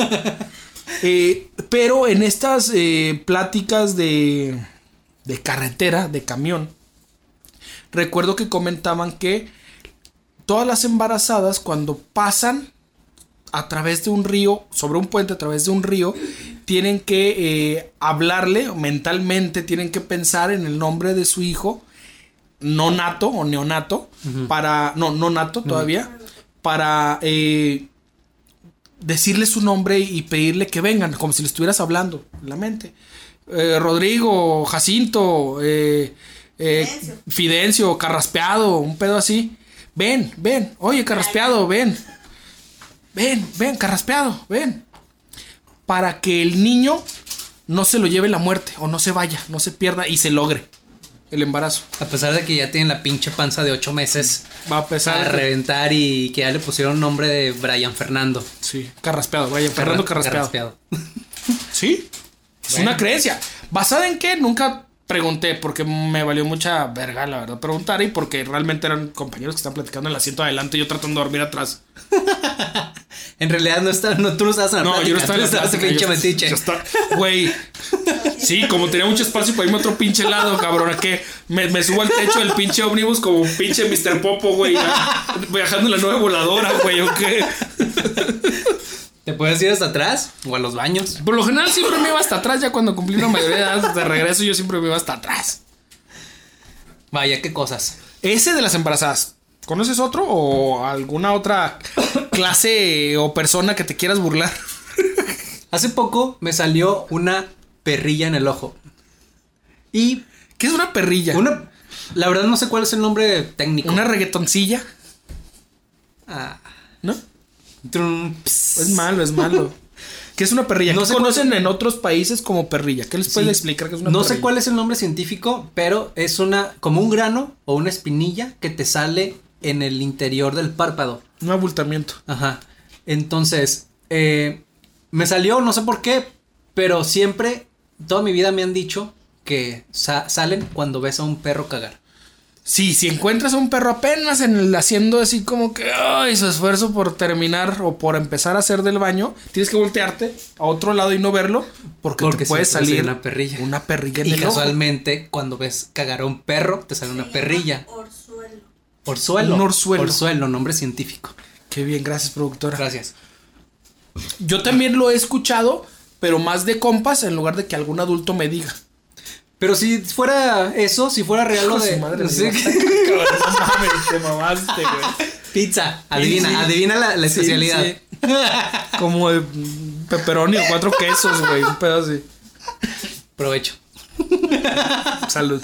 Speaker 2: Eh, pero en estas eh, pláticas de, de carretera, de camión, recuerdo que comentaban que todas las embarazadas cuando pasan a través de un río, sobre un puente a través de un río, tienen que eh, hablarle mentalmente, tienen que pensar en el nombre de su hijo, no nato o neonato, para, no, no nato todavía, para eh, decirle su nombre y pedirle que vengan, como si le estuvieras hablando en la mente. Eh, Rodrigo, Jacinto, eh, eh,
Speaker 3: Fidencio.
Speaker 2: Fidencio, Carraspeado, un pedo así. Ven, ven, oye, Carraspeado, ven. Ven, ven, Carraspeado, ven. Para que el niño no se lo lleve la muerte o no se vaya, no se pierda y se logre el embarazo.
Speaker 1: A pesar de que ya tienen la pinche panza de ocho meses
Speaker 2: Va a
Speaker 1: a
Speaker 2: pesar.
Speaker 1: reventar y que ya le pusieron nombre de Brian Fernando.
Speaker 2: Sí, Carraspeado, vaya, Fernando Carraspeado.
Speaker 1: Carraspeado.
Speaker 2: Sí. Es
Speaker 1: Bueno.
Speaker 2: una creencia. ¿Basada en qué? Nunca pregunté porque me valió mucha verga, la verdad, preguntar y porque realmente eran compañeros que estaban platicando en el asiento adelante y yo tratando de dormir atrás.
Speaker 1: En realidad no está, no, tú no estabas en la
Speaker 2: No, yo no estaba en la plática,
Speaker 1: pinche metiche.
Speaker 2: yo estaba- Güey. Sí, como tenía mucho espacio para irme a otro pinche lado, cabrón. ¿a qué? Me, me subo al techo del pinche ómnibus como un pinche Mr. Popo, güey. Viajando en la nueva voladora, güey, ¿o qué?
Speaker 1: ¿Te puedes ir hasta atrás o a los baños?
Speaker 2: Por lo general siempre me iba hasta atrás. Ya cuando cumplí la mayoría de edad de regreso, yo siempre me iba hasta atrás.
Speaker 1: Vaya, qué cosas.
Speaker 2: Ese de las embarazadas. ¿Conoces otro o alguna otra clase o persona que te quieras burlar?
Speaker 1: Hace poco me salió una perrilla en el ojo. Y
Speaker 2: ¿Qué es una perrilla?
Speaker 1: una. La verdad no sé cuál es el nombre técnico.
Speaker 2: Una reggaetoncilla,
Speaker 1: Ah,
Speaker 2: ¿no?
Speaker 1: Trum.
Speaker 2: Es malo, es malo. ¿Qué es una perrilla?
Speaker 1: No
Speaker 2: ¿Qué
Speaker 1: sé cuál-
Speaker 2: conocen en otros países como perrilla? ¿Qué les puedes
Speaker 1: Sí.
Speaker 2: explicar que es una
Speaker 1: No
Speaker 2: perrilla?
Speaker 1: sé cuál es el nombre científico, pero es una. como un grano o una espinilla que te sale en el interior del párpado.
Speaker 2: Un abultamiento.
Speaker 1: Ajá. Entonces, eh, me salió, no sé por qué, pero siempre, toda mi vida me han dicho que sa- salen cuando ves a un perro cagar.
Speaker 2: Sí, si encuentras a un perro apenas en el haciendo así como que ay, su esfuerzo por terminar o por empezar a hacer del baño, tienes que voltearte a otro lado y no verlo porque,
Speaker 1: Porque
Speaker 2: te puede salir
Speaker 1: una perrilla.
Speaker 2: Una perrilla en
Speaker 1: Y
Speaker 2: el ojo.
Speaker 1: casualmente, cuando ves cagar a un perro, te sale una perrilla.
Speaker 3: Orzuelo.
Speaker 1: Orzuelo.
Speaker 2: Un orzuelo.
Speaker 1: Orzuelo, nombre científico.
Speaker 2: Qué bien, gracias productora.
Speaker 1: Gracias.
Speaker 2: Yo también lo he escuchado, pero más de compas en lugar de que algún adulto me diga.
Speaker 1: Pero si fuera eso, si fuera real lo
Speaker 2: de madre,
Speaker 1: sí.
Speaker 2: me cabrón, no mames, te mamaste, güey.
Speaker 1: Pizza. Adivina,
Speaker 2: Sí,
Speaker 1: adivina la, la
Speaker 2: Sí,
Speaker 1: especialidad.
Speaker 2: sí. Como de pepperoni o cuatro quesos, güey. Un pedo así.
Speaker 1: Provecho.
Speaker 2: Salud.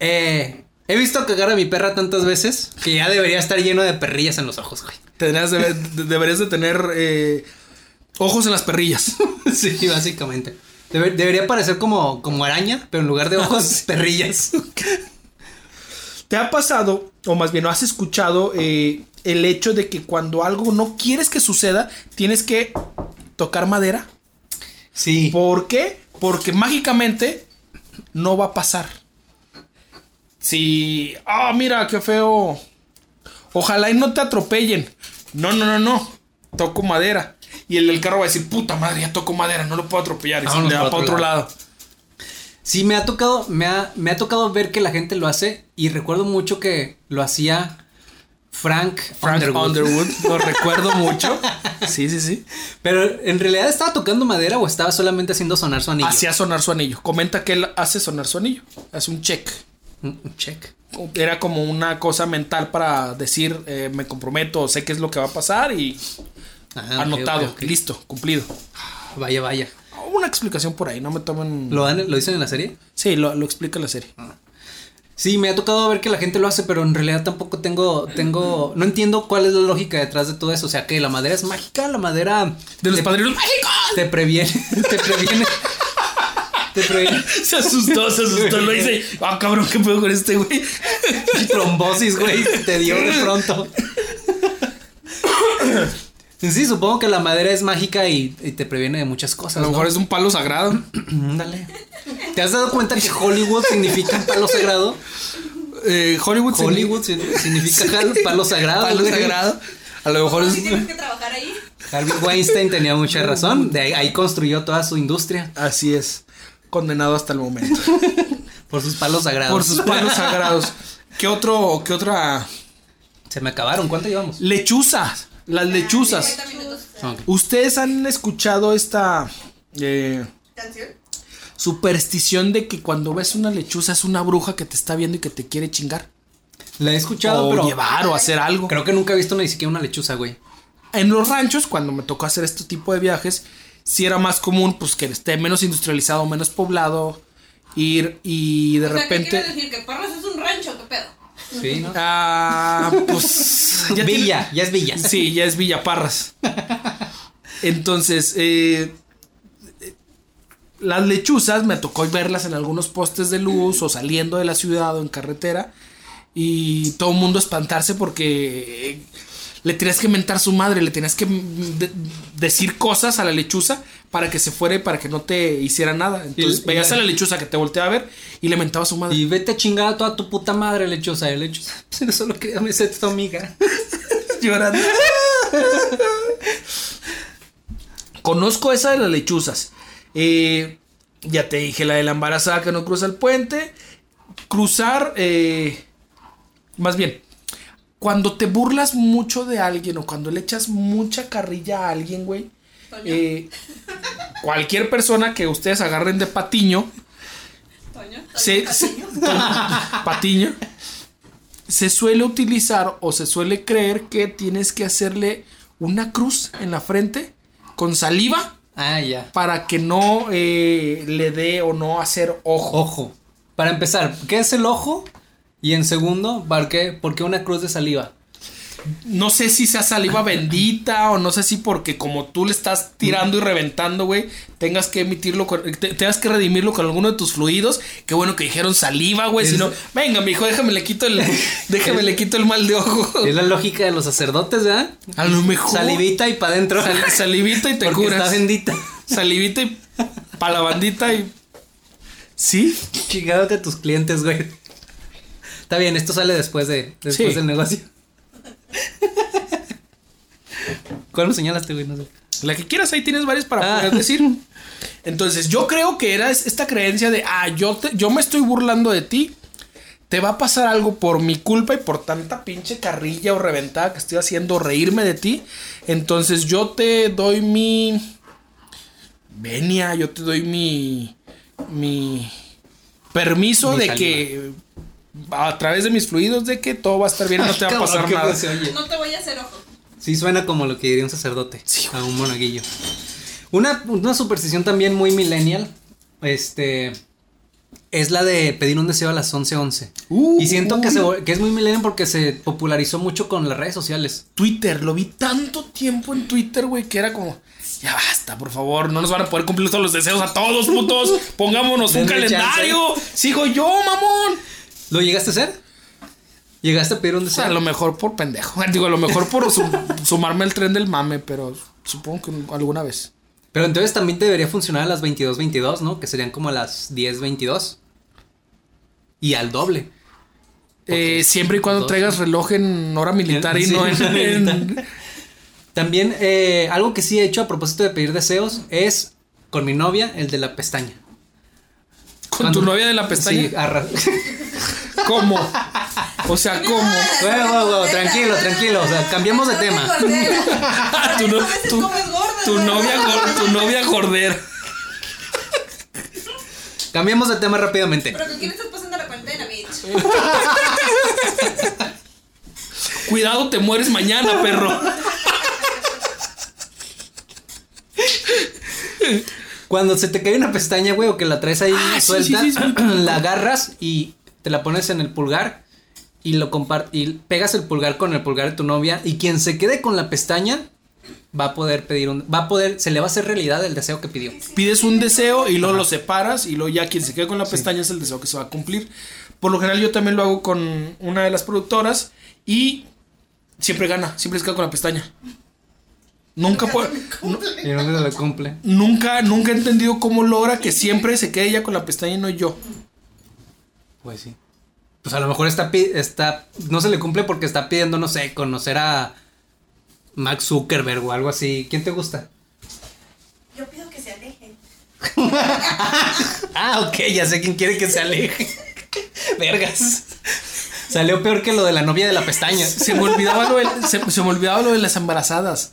Speaker 1: Eh, he visto cagar a mi perra tantas veces que ya debería estar lleno de perrillas en los ojos, güey.
Speaker 2: Tendrías de- de- deberías de tener eh, ojos en las perrillas.
Speaker 1: Sí, básicamente. Debe- debería parecer como, como araña, pero en lugar de ojos, perrillas.
Speaker 2: ¿Te ha pasado, o más bien, no has escuchado eh, el hecho de que cuando algo no quieres que suceda, tienes que tocar madera?
Speaker 1: Sí.
Speaker 2: ¿Por qué? Porque mágicamente no va a pasar. Si, ah, mira, qué feo. Ojalá y no te atropellen. No, no, no, no. Toco madera. Y el del carro va a decir, puta madre, ya toco madera, no lo puedo atropellar. Y se le va
Speaker 1: para otro
Speaker 2: lado.
Speaker 1: Sí, me ha tocado, me ha, me ha tocado ver que la gente lo hace y recuerdo mucho que lo hacía Frank,
Speaker 2: Frank
Speaker 1: Underwood.
Speaker 2: Underwood, lo recuerdo mucho. Sí, sí, sí.
Speaker 1: Pero en realidad estaba tocando madera o estaba solamente haciendo sonar su anillo.
Speaker 2: Hacía sonar su anillo. Comenta que él hace sonar su anillo. Hace un check.
Speaker 1: Un un check.
Speaker 2: Era como una cosa mental para decir, eh, me comprometo, sé qué es lo que va a pasar y
Speaker 1: Ah, ok,
Speaker 2: anotado, listo, cumplido.
Speaker 1: Vaya, vaya.
Speaker 2: Una explicación por ahí, no me tomen.
Speaker 1: ¿Lo, dan- ¿Lo dicen en la serie?
Speaker 2: Sí, lo, lo explica la serie.
Speaker 1: Sí, me ha tocado ver que la gente lo hace, pero en realidad tampoco tengo, tengo, no entiendo cuál es la lógica detrás de todo eso. O sea, que la madera es mágica, la madera
Speaker 2: De los padrinos mágicos.
Speaker 1: te previene, te previene, te previene
Speaker 2: Se asustó, se asustó, lo hice. Ah, cabrón, ¿qué pedo con este güey?
Speaker 1: trombosis, güey, te dio de pronto. Sí, supongo que la madera es mágica y, y te previene de muchas cosas.
Speaker 2: A lo
Speaker 1: ¿no?
Speaker 2: mejor es un palo sagrado.
Speaker 1: Ándale. ¿Te has dado cuenta que Hollywood significa palo sagrado?
Speaker 2: Eh, Hollywood.
Speaker 1: Hollywood si- significa jal- palo sagrado.
Speaker 2: Palo
Speaker 1: güey.
Speaker 2: sagrado. A lo mejor
Speaker 3: ¿Por
Speaker 2: es.
Speaker 3: qué tienes que trabajar ahí?
Speaker 1: Harvey Weinstein tenía mucha razón. De ahí, ahí construyó toda su industria
Speaker 2: Así es. Condenado hasta el momento.
Speaker 1: por sus palos sagrados.
Speaker 2: Por sus palos sagrados. ¿Qué otro, qué otra
Speaker 1: Se me acabaron. ¿Cuánto llevamos?
Speaker 2: Lechuzas. Las lechuzas.
Speaker 3: 50 minutos.
Speaker 1: Ok.
Speaker 2: ¿Ustedes han escuchado esta eh,
Speaker 3: ¿Canción?
Speaker 2: superstición de que cuando ves una lechuza es una bruja que te está viendo y que te quiere chingar?
Speaker 1: La he escuchado,
Speaker 2: o
Speaker 1: pero
Speaker 2: llevar o hacer algo.
Speaker 1: creo que nunca he visto ni siquiera una lechuza, güey.
Speaker 2: En los ranchos, cuando me tocó hacer este tipo de viajes, sí era más común, pues que esté menos industrializado, menos poblado, ir y de
Speaker 3: o sea, ¿qué
Speaker 2: repente.
Speaker 3: quiere decir? ¿Que Parras es un rancho? ¿Qué pedo?
Speaker 1: Sí, ¿no?
Speaker 2: Ah, pues. ya tiene-
Speaker 1: Villa, ya es Villa.
Speaker 2: Sí, ya es Villaparras. Entonces, eh, las lechuzas me tocó verlas en algunos postes de luz o saliendo de la ciudad o en carretera. Y todo el mundo espantarse porque eh, le tenías que mentar su madre, le tenías que de- decir cosas a la lechuza para que se fuera y para que no te hiciera nada. Entonces
Speaker 1: Y-
Speaker 2: veías
Speaker 1: y-
Speaker 2: a la lechuza que te volteaba a ver y le mentaba a su madre.
Speaker 1: Y vete a chingar a toda tu puta madre, lechuza. El lechuza. Pero solo quería me ser tu amiga.
Speaker 2: llorando. Conozco esa de las lechuzas. Eh, ya te dije la de la embarazada que no cruza el puente. Cruzar, eh, más bien, cuando te burlas mucho de alguien o cuando le echas mucha carrilla a alguien, güey.
Speaker 3: Toño.
Speaker 2: eh, cualquier persona que ustedes agarren de patiño,
Speaker 3: Toño.
Speaker 2: se, se- patiño se suele utilizar o se suele creer que tienes que hacerle una cruz en la frente con saliva
Speaker 1: Ah, ya.
Speaker 2: para que no eh, le dé o no hacer ojo.
Speaker 1: Ojo. Para empezar, ¿qué es el ojo? Y en segundo, ¿por qué, por qué una cruz de saliva?
Speaker 2: No sé si sea saliva bendita o no sé si porque como tú le estás tirando y reventando, güey, tengas que emitirlo, te- tengas que redimirlo con alguno de tus fluidos. Qué bueno que dijeron saliva, güey. Si no, venga, mijo, déjame le quito el, déjame le quito el mal de ojo.
Speaker 1: Es la lógica de los sacerdotes, ¿verdad?
Speaker 2: A lo mejor.
Speaker 1: Salivita y para adentro.
Speaker 2: Sal- salivita y te
Speaker 1: Porque
Speaker 2: curas.
Speaker 1: está bendita.
Speaker 2: Salivita y para la bandita y. ¿Sí?
Speaker 1: Chingándote a tus clientes, güey. Está bien, esto sale después de después
Speaker 2: Sí.
Speaker 1: del negocio. ¿Cuál me señalaste, güey? No sé.
Speaker 2: La que quieras, ahí tienes varias para
Speaker 1: Ah.
Speaker 2: poder decir. Entonces, yo creo que era es- esta creencia de, ah, yo, te- yo me estoy burlando de ti. Te va a pasar algo por mi culpa y por tanta pinche carrilla o reventada que estoy haciendo reírme de ti. Entonces, yo te doy mi. Venia, yo te doy mi. Mi. Permiso
Speaker 1: Mi
Speaker 2: de
Speaker 1: saliva.
Speaker 2: que. A través de mis fluidos, de que todo va a estar bien y no te va a pasar nada.
Speaker 3: No te voy a hacer ojo.
Speaker 1: Sí, suena como lo que diría un sacerdote.
Speaker 2: Sí,
Speaker 1: a un monaguillo. Una, una superstición también muy millennial. Este. Es la de pedir un deseo a las 11:11.
Speaker 2: Uh,
Speaker 1: y siento que, se que es muy millennial porque se popularizó mucho con las redes sociales.
Speaker 2: Twitter, lo vi tanto tiempo en Twitter, güey, que era como, ya basta, por favor, no nos van a poder cumplir todos los deseos a todos, putos. Pongámonos un calendario. Sigo yo, mamón.
Speaker 1: ¿Lo llegaste a hacer? ¿Llegaste a pedir un
Speaker 2: O
Speaker 1: deseo?
Speaker 2: sea, a lo mejor por pendejo. Digo, a lo mejor por su- sumarme al tren del mame, pero supongo que alguna vez.
Speaker 1: Pero entonces también debería funcionar a las 22:22, ¿no? Que serían como a las 10:22. Y al doble.
Speaker 2: Eh, siempre y cuando traigas reloj en hora militar y
Speaker 1: Sí,
Speaker 2: no en, en-.
Speaker 1: También eh, algo que sí he hecho a propósito de pedir deseos es con mi novia, el de la pestaña.
Speaker 2: con
Speaker 1: Cuando-
Speaker 2: tu novia de la pestaña.
Speaker 1: Sí,
Speaker 2: ¿Cómo? O sea, ¿cómo?
Speaker 1: Tranquilo, tranquilo. O sea, cambiamos de tema.
Speaker 2: tu, no- tu- tu novia, tu novia gordera.
Speaker 1: Cambiamos de tema rápidamente.
Speaker 3: Pero ¿con quién estás pasando la cuarentena, bitch?
Speaker 2: Cuidado, te mueres mañana, perro.
Speaker 1: Cuando se te cae una pestaña, güey, o que la traes ahí
Speaker 2: Ah, sí,
Speaker 1: suelta,
Speaker 2: sí, sí, sí.
Speaker 1: la agarras y te la pones en el pulgar y lo y pegas el pulgar con el pulgar de tu novia y quien se quede con la pestaña va a poder pedir un va a poder se le va a hacer realidad el deseo que pidió.
Speaker 2: Pides un deseo y luego lo separas y luego ya quien se quede con la pestaña es el deseo que se va a cumplir. Por lo general yo también lo hago con una de las productoras y siempre gana, siempre se queda con la pestaña. Nunca puede, nunca, nunca he entendido cómo logra que siempre se quede ella con la pestaña y no yo.
Speaker 1: Pues sí. Pues a lo mejor está, está no se le cumple porque está pidiendo, no sé, conocer a Max Zuckerberg o algo así. ¿Quién te gusta?
Speaker 3: Yo pido que se alejen.
Speaker 1: Ah, ok, ya sé quién quiere que se aleje. Vergas. Salió peor que lo de la novia de la pestaña.
Speaker 2: Se me olvidaba lo de, se, se me olvidaba lo de las embarazadas.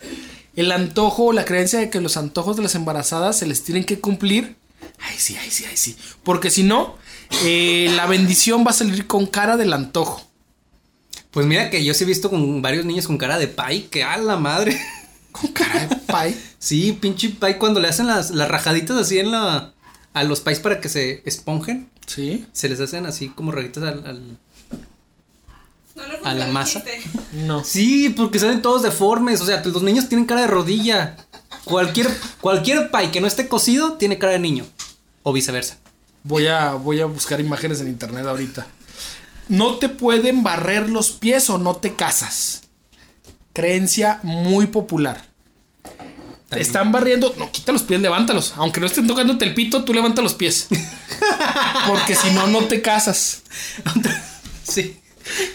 Speaker 2: El antojo, la creencia de que los antojos de las embarazadas se les tienen que cumplir. Ay, sí, ay, sí, ay, sí. Porque si no, eh, la bendición va a salir con cara del antojo.
Speaker 1: Pues mira que yo sí he visto con varios niños con cara de pay, que a la madre.
Speaker 2: Con cara de pay.
Speaker 1: Sí, pinche pay cuando le hacen las, las rajaditas así en la a los pais para que se esponjen,
Speaker 2: Sí.
Speaker 1: se les hacen así como rayitas al, al-
Speaker 3: No le
Speaker 1: A la masa.
Speaker 2: No.
Speaker 1: Sí, porque salen todos deformes, o sea, los niños tienen cara de rodilla. Cualquier cualquier pay que no esté cocido tiene cara de niño o viceversa.
Speaker 2: Voy a, voy a buscar imágenes en internet ahorita. No te pueden barrer los pies o no te casas. Creencia muy popular. Te están barriendo. No, quita los pies, levántalos. Aunque no estén tocándote el pito, tú levanta los pies. Porque si no, no te casas.
Speaker 1: Sí.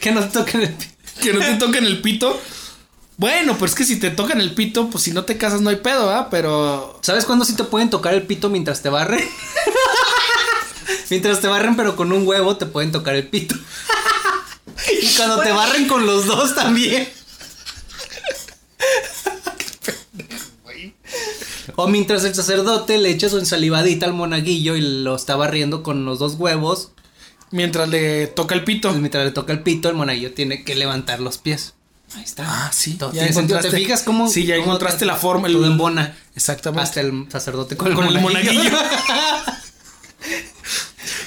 Speaker 1: Que no te toquen el pi-
Speaker 2: Que no te toquen el pito. Bueno, pues es que si te tocan el pito, pues si no te casas no hay pedo, ¿verdad? Pero.
Speaker 1: ¿Sabes cuándo sí te pueden tocar el pito mientras te barren? Mientras te barren, pero con un huevo te pueden tocar el pito. y cuando te barren con los dos también. O mientras el sacerdote le echa su ensalivadita al monaguillo y lo está barriendo con los dos huevos,
Speaker 2: Mientras le toca el pito.
Speaker 1: pues mientras le toca el pito, el monaguillo tiene que levantar los pies. Ahí está.
Speaker 2: Ah, sí,
Speaker 1: Todo
Speaker 2: ya
Speaker 1: sentido. ¿Te
Speaker 2: encontraste-
Speaker 1: fijas cómo?
Speaker 2: Sí, ya
Speaker 1: cómo
Speaker 2: encontraste la forma, el-
Speaker 1: Todo embona.
Speaker 2: Exactamente.
Speaker 1: Hasta el sacerdote con el
Speaker 2: con el
Speaker 1: monaguillo.
Speaker 2: monaguillo.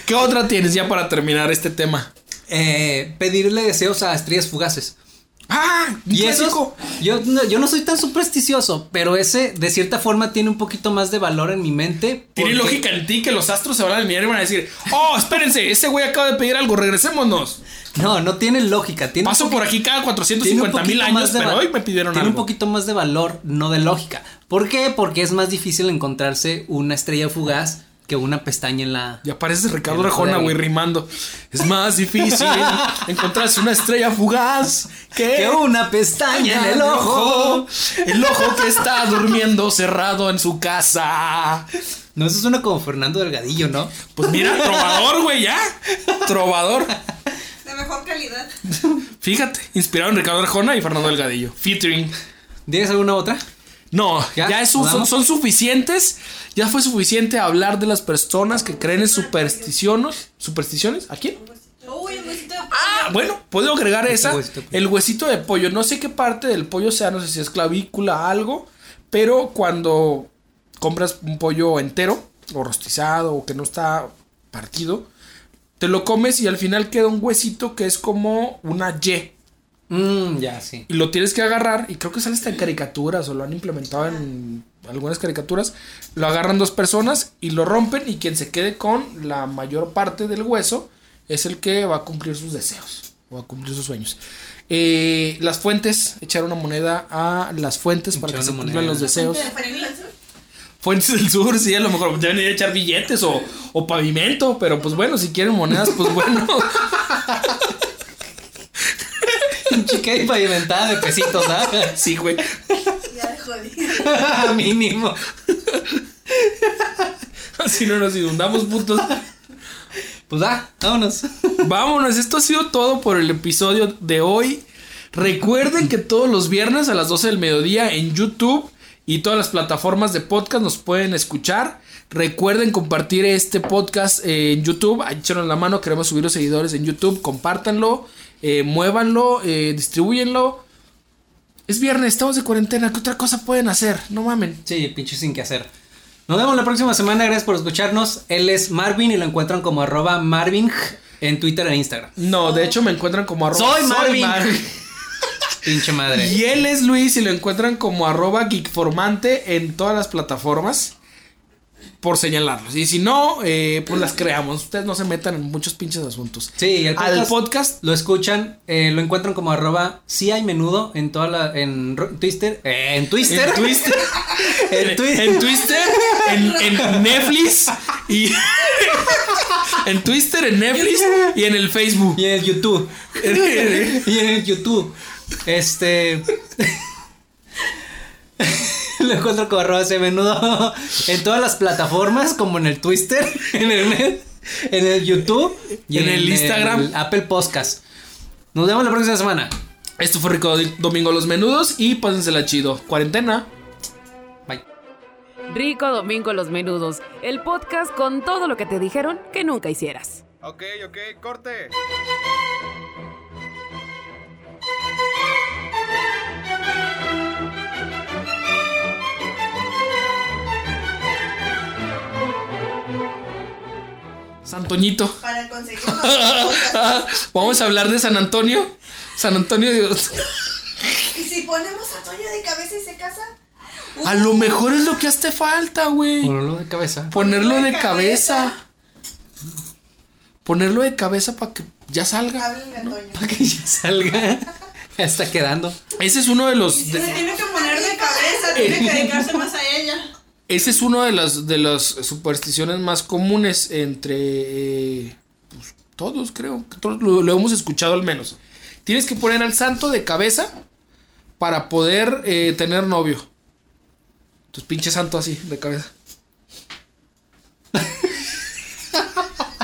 Speaker 2: ¿Qué otra tienes ya para terminar este tema?
Speaker 1: Eh, pedirle deseos a estrellas fugaces.
Speaker 2: Ah,
Speaker 1: Y eso, yo, no- yo no soy tan supersticioso, pero ese de cierta forma tiene un poquito más de valor en mi mente.
Speaker 2: Tiene
Speaker 1: porque-
Speaker 2: lógica en ti que los astros se van a alinear y van a decir, oh, espérense, ese güey acaba de pedir algo, regresémonos.
Speaker 1: No, no tiene lógica. Tiene
Speaker 2: Paso por aquí cada
Speaker 1: tiene un
Speaker 2: 450 mil años, pero hoy me pidieron
Speaker 1: Tiene
Speaker 2: algo.
Speaker 1: un poquito más de valor, no de lógica. ¿Por qué? Porque es más difícil encontrarse una estrella fugaz que una pestaña en la.
Speaker 2: Ya pareces Ricardo Arjona, güey, rimando. Es más difícil encontrarse una estrella fugaz que,
Speaker 1: Que una pestaña en el ojo.
Speaker 2: El ojo que está durmiendo cerrado en su casa.
Speaker 1: No, eso suena como Fernando Delgadillo, ¿no?
Speaker 2: Pues mira, trovador, güey, ya. Trovador.
Speaker 3: De mejor calidad.
Speaker 2: Fíjate, inspirado en Ricardo Arjona y Fernando Delgadillo. Featuring.
Speaker 1: ¿Tienes alguna otra?
Speaker 2: No,
Speaker 1: ¿Ya?
Speaker 2: ya, es su-
Speaker 1: ¿Nos
Speaker 2: son, suficientes. Ya fue suficiente hablar de las personas que creen en supersticiones. ¿Supersticiones? ¿A quién?
Speaker 3: Uy.
Speaker 2: Ah, bueno, puedo agregar esa.
Speaker 1: huesito.
Speaker 2: El huesito de pollo. No sé qué parte del pollo sea, no sé si es clavícula, algo. Pero cuando compras un pollo entero, o rostizado, o que no está partido, te lo comes y al final queda un huesito que es como una Y.
Speaker 1: Mmm, ya, sí.
Speaker 2: Y lo tienes que agarrar, y creo que sale hasta en caricaturas, o lo han implementado en algunas caricaturas. Lo agarran dos personas y lo rompen, y quien se quede con la mayor parte del hueso es el que va a cumplir sus deseos, o va a cumplir sus sueños. Eh, las fuentes, echar una moneda a las fuentes para
Speaker 1: Echar
Speaker 2: que se cumplan
Speaker 1: moneda.
Speaker 2: los deseos. Fuentes del sur, sí, a lo mejor deben ir a echar billetes o, o pavimento, pero pues bueno, si quieren monedas, pues bueno.
Speaker 1: Chica y pavimentada de pesitos, ¿ah?
Speaker 2: sí, güey.
Speaker 3: Ya de jodido.
Speaker 1: Mínimo.
Speaker 2: Así no nos inundamos, putos.
Speaker 1: Pues ah, vámonos.
Speaker 2: Vámonos, esto ha sido todo por el episodio de hoy. Recuerden que todos los viernes a las 12 del mediodía en YouTube y todas las plataformas de podcast nos pueden escuchar. Recuerden compartir este podcast en YouTube. Échenos la mano, queremos subir los seguidores en YouTube. Compártanlo, eh, muévanlo, eh, distribúyenlo. Es viernes, estamos de cuarentena. ¿Qué otra cosa pueden hacer? No mamen.
Speaker 1: Sí, pinche sin que hacer. Nos vemos la próxima semana. Gracias por escucharnos. Él es Marvin y lo encuentran como arroba Marvin en Twitter e Instagram.
Speaker 2: No, de hecho me encuentran como arroba.
Speaker 1: Soy Marvin. Pinche madre.
Speaker 2: Y él es Luis y lo encuentran como arroba geekformante en todas las plataformas. Por señalarlos. Y si no, eh, pues las creamos. Ustedes no se metan en muchos pinches asuntos.
Speaker 1: Sí, el
Speaker 2: Al
Speaker 1: podcast,
Speaker 2: podcast.
Speaker 1: lo escuchan, eh, lo encuentran como arroba sí hay menudo en toda la, en Twister, eh, en Twister,
Speaker 2: En Twister.
Speaker 1: en,
Speaker 2: en,
Speaker 1: Twi-
Speaker 2: en Twister. En, en Netflix. Y. en Twister, en Netflix. Y en el Facebook.
Speaker 1: y en el YouTube, y en el YouTube, este, lo encuentro como arroba hay menudo en todas las plataformas como en el Twister, en el en el YouTube y
Speaker 2: En el Instagram.
Speaker 1: el Apple Podcast. Nos vemos la próxima semana.
Speaker 2: Esto fue Rico Domingo Los Menudos y pásensela chido. Cuarentena.
Speaker 1: Bye.
Speaker 4: Rico Domingo Los Menudos, el podcast con todo lo que te dijeron que nunca hicieras.
Speaker 5: Ok, ok, corte.
Speaker 2: Santoñito.
Speaker 3: Para conseguir.
Speaker 2: Vamos a hablar de San Antonio. San Antonio de...
Speaker 3: Y si ponemos a Toño de cabeza y se casa.
Speaker 2: A lo mejor es lo que hace falta, güey.
Speaker 1: Ponlo de cabeza.
Speaker 2: Ponerlo de
Speaker 3: de
Speaker 2: cabeza.
Speaker 3: cabeza.
Speaker 2: Ponerlo de cabeza para que ya salga.
Speaker 3: Háblenle Toño.
Speaker 1: Para que ya salga. Ya está quedando.
Speaker 2: Ese es uno de los.
Speaker 3: Se
Speaker 2: de-
Speaker 3: tiene que poner de cabeza, tiene que dedicarse más a ella.
Speaker 2: Ese es uno de las de las supersticiones más comunes entre eh, pues, todos, creo. que Todos lo, lo hemos escuchado al menos. Tienes que poner al santo de cabeza para poder eh, tener novio. Tus pinche santo así, de cabeza.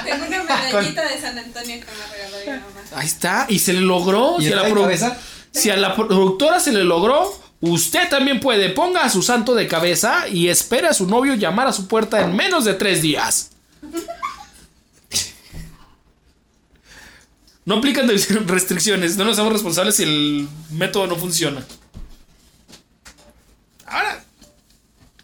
Speaker 3: Tengo una medallita de San Antonio que me regaló mi mamá.
Speaker 2: Ahí está, y se le logró.
Speaker 1: ¿Y
Speaker 2: Si a, la
Speaker 1: cabeza?
Speaker 2: si a la productora se le logró, Usted también puede. Ponga a su santo de cabeza y espere a su novio llamar a su puerta en menos de tres días. No aplican restricciones. No nos hacemos responsables si el método no funciona. Ahora,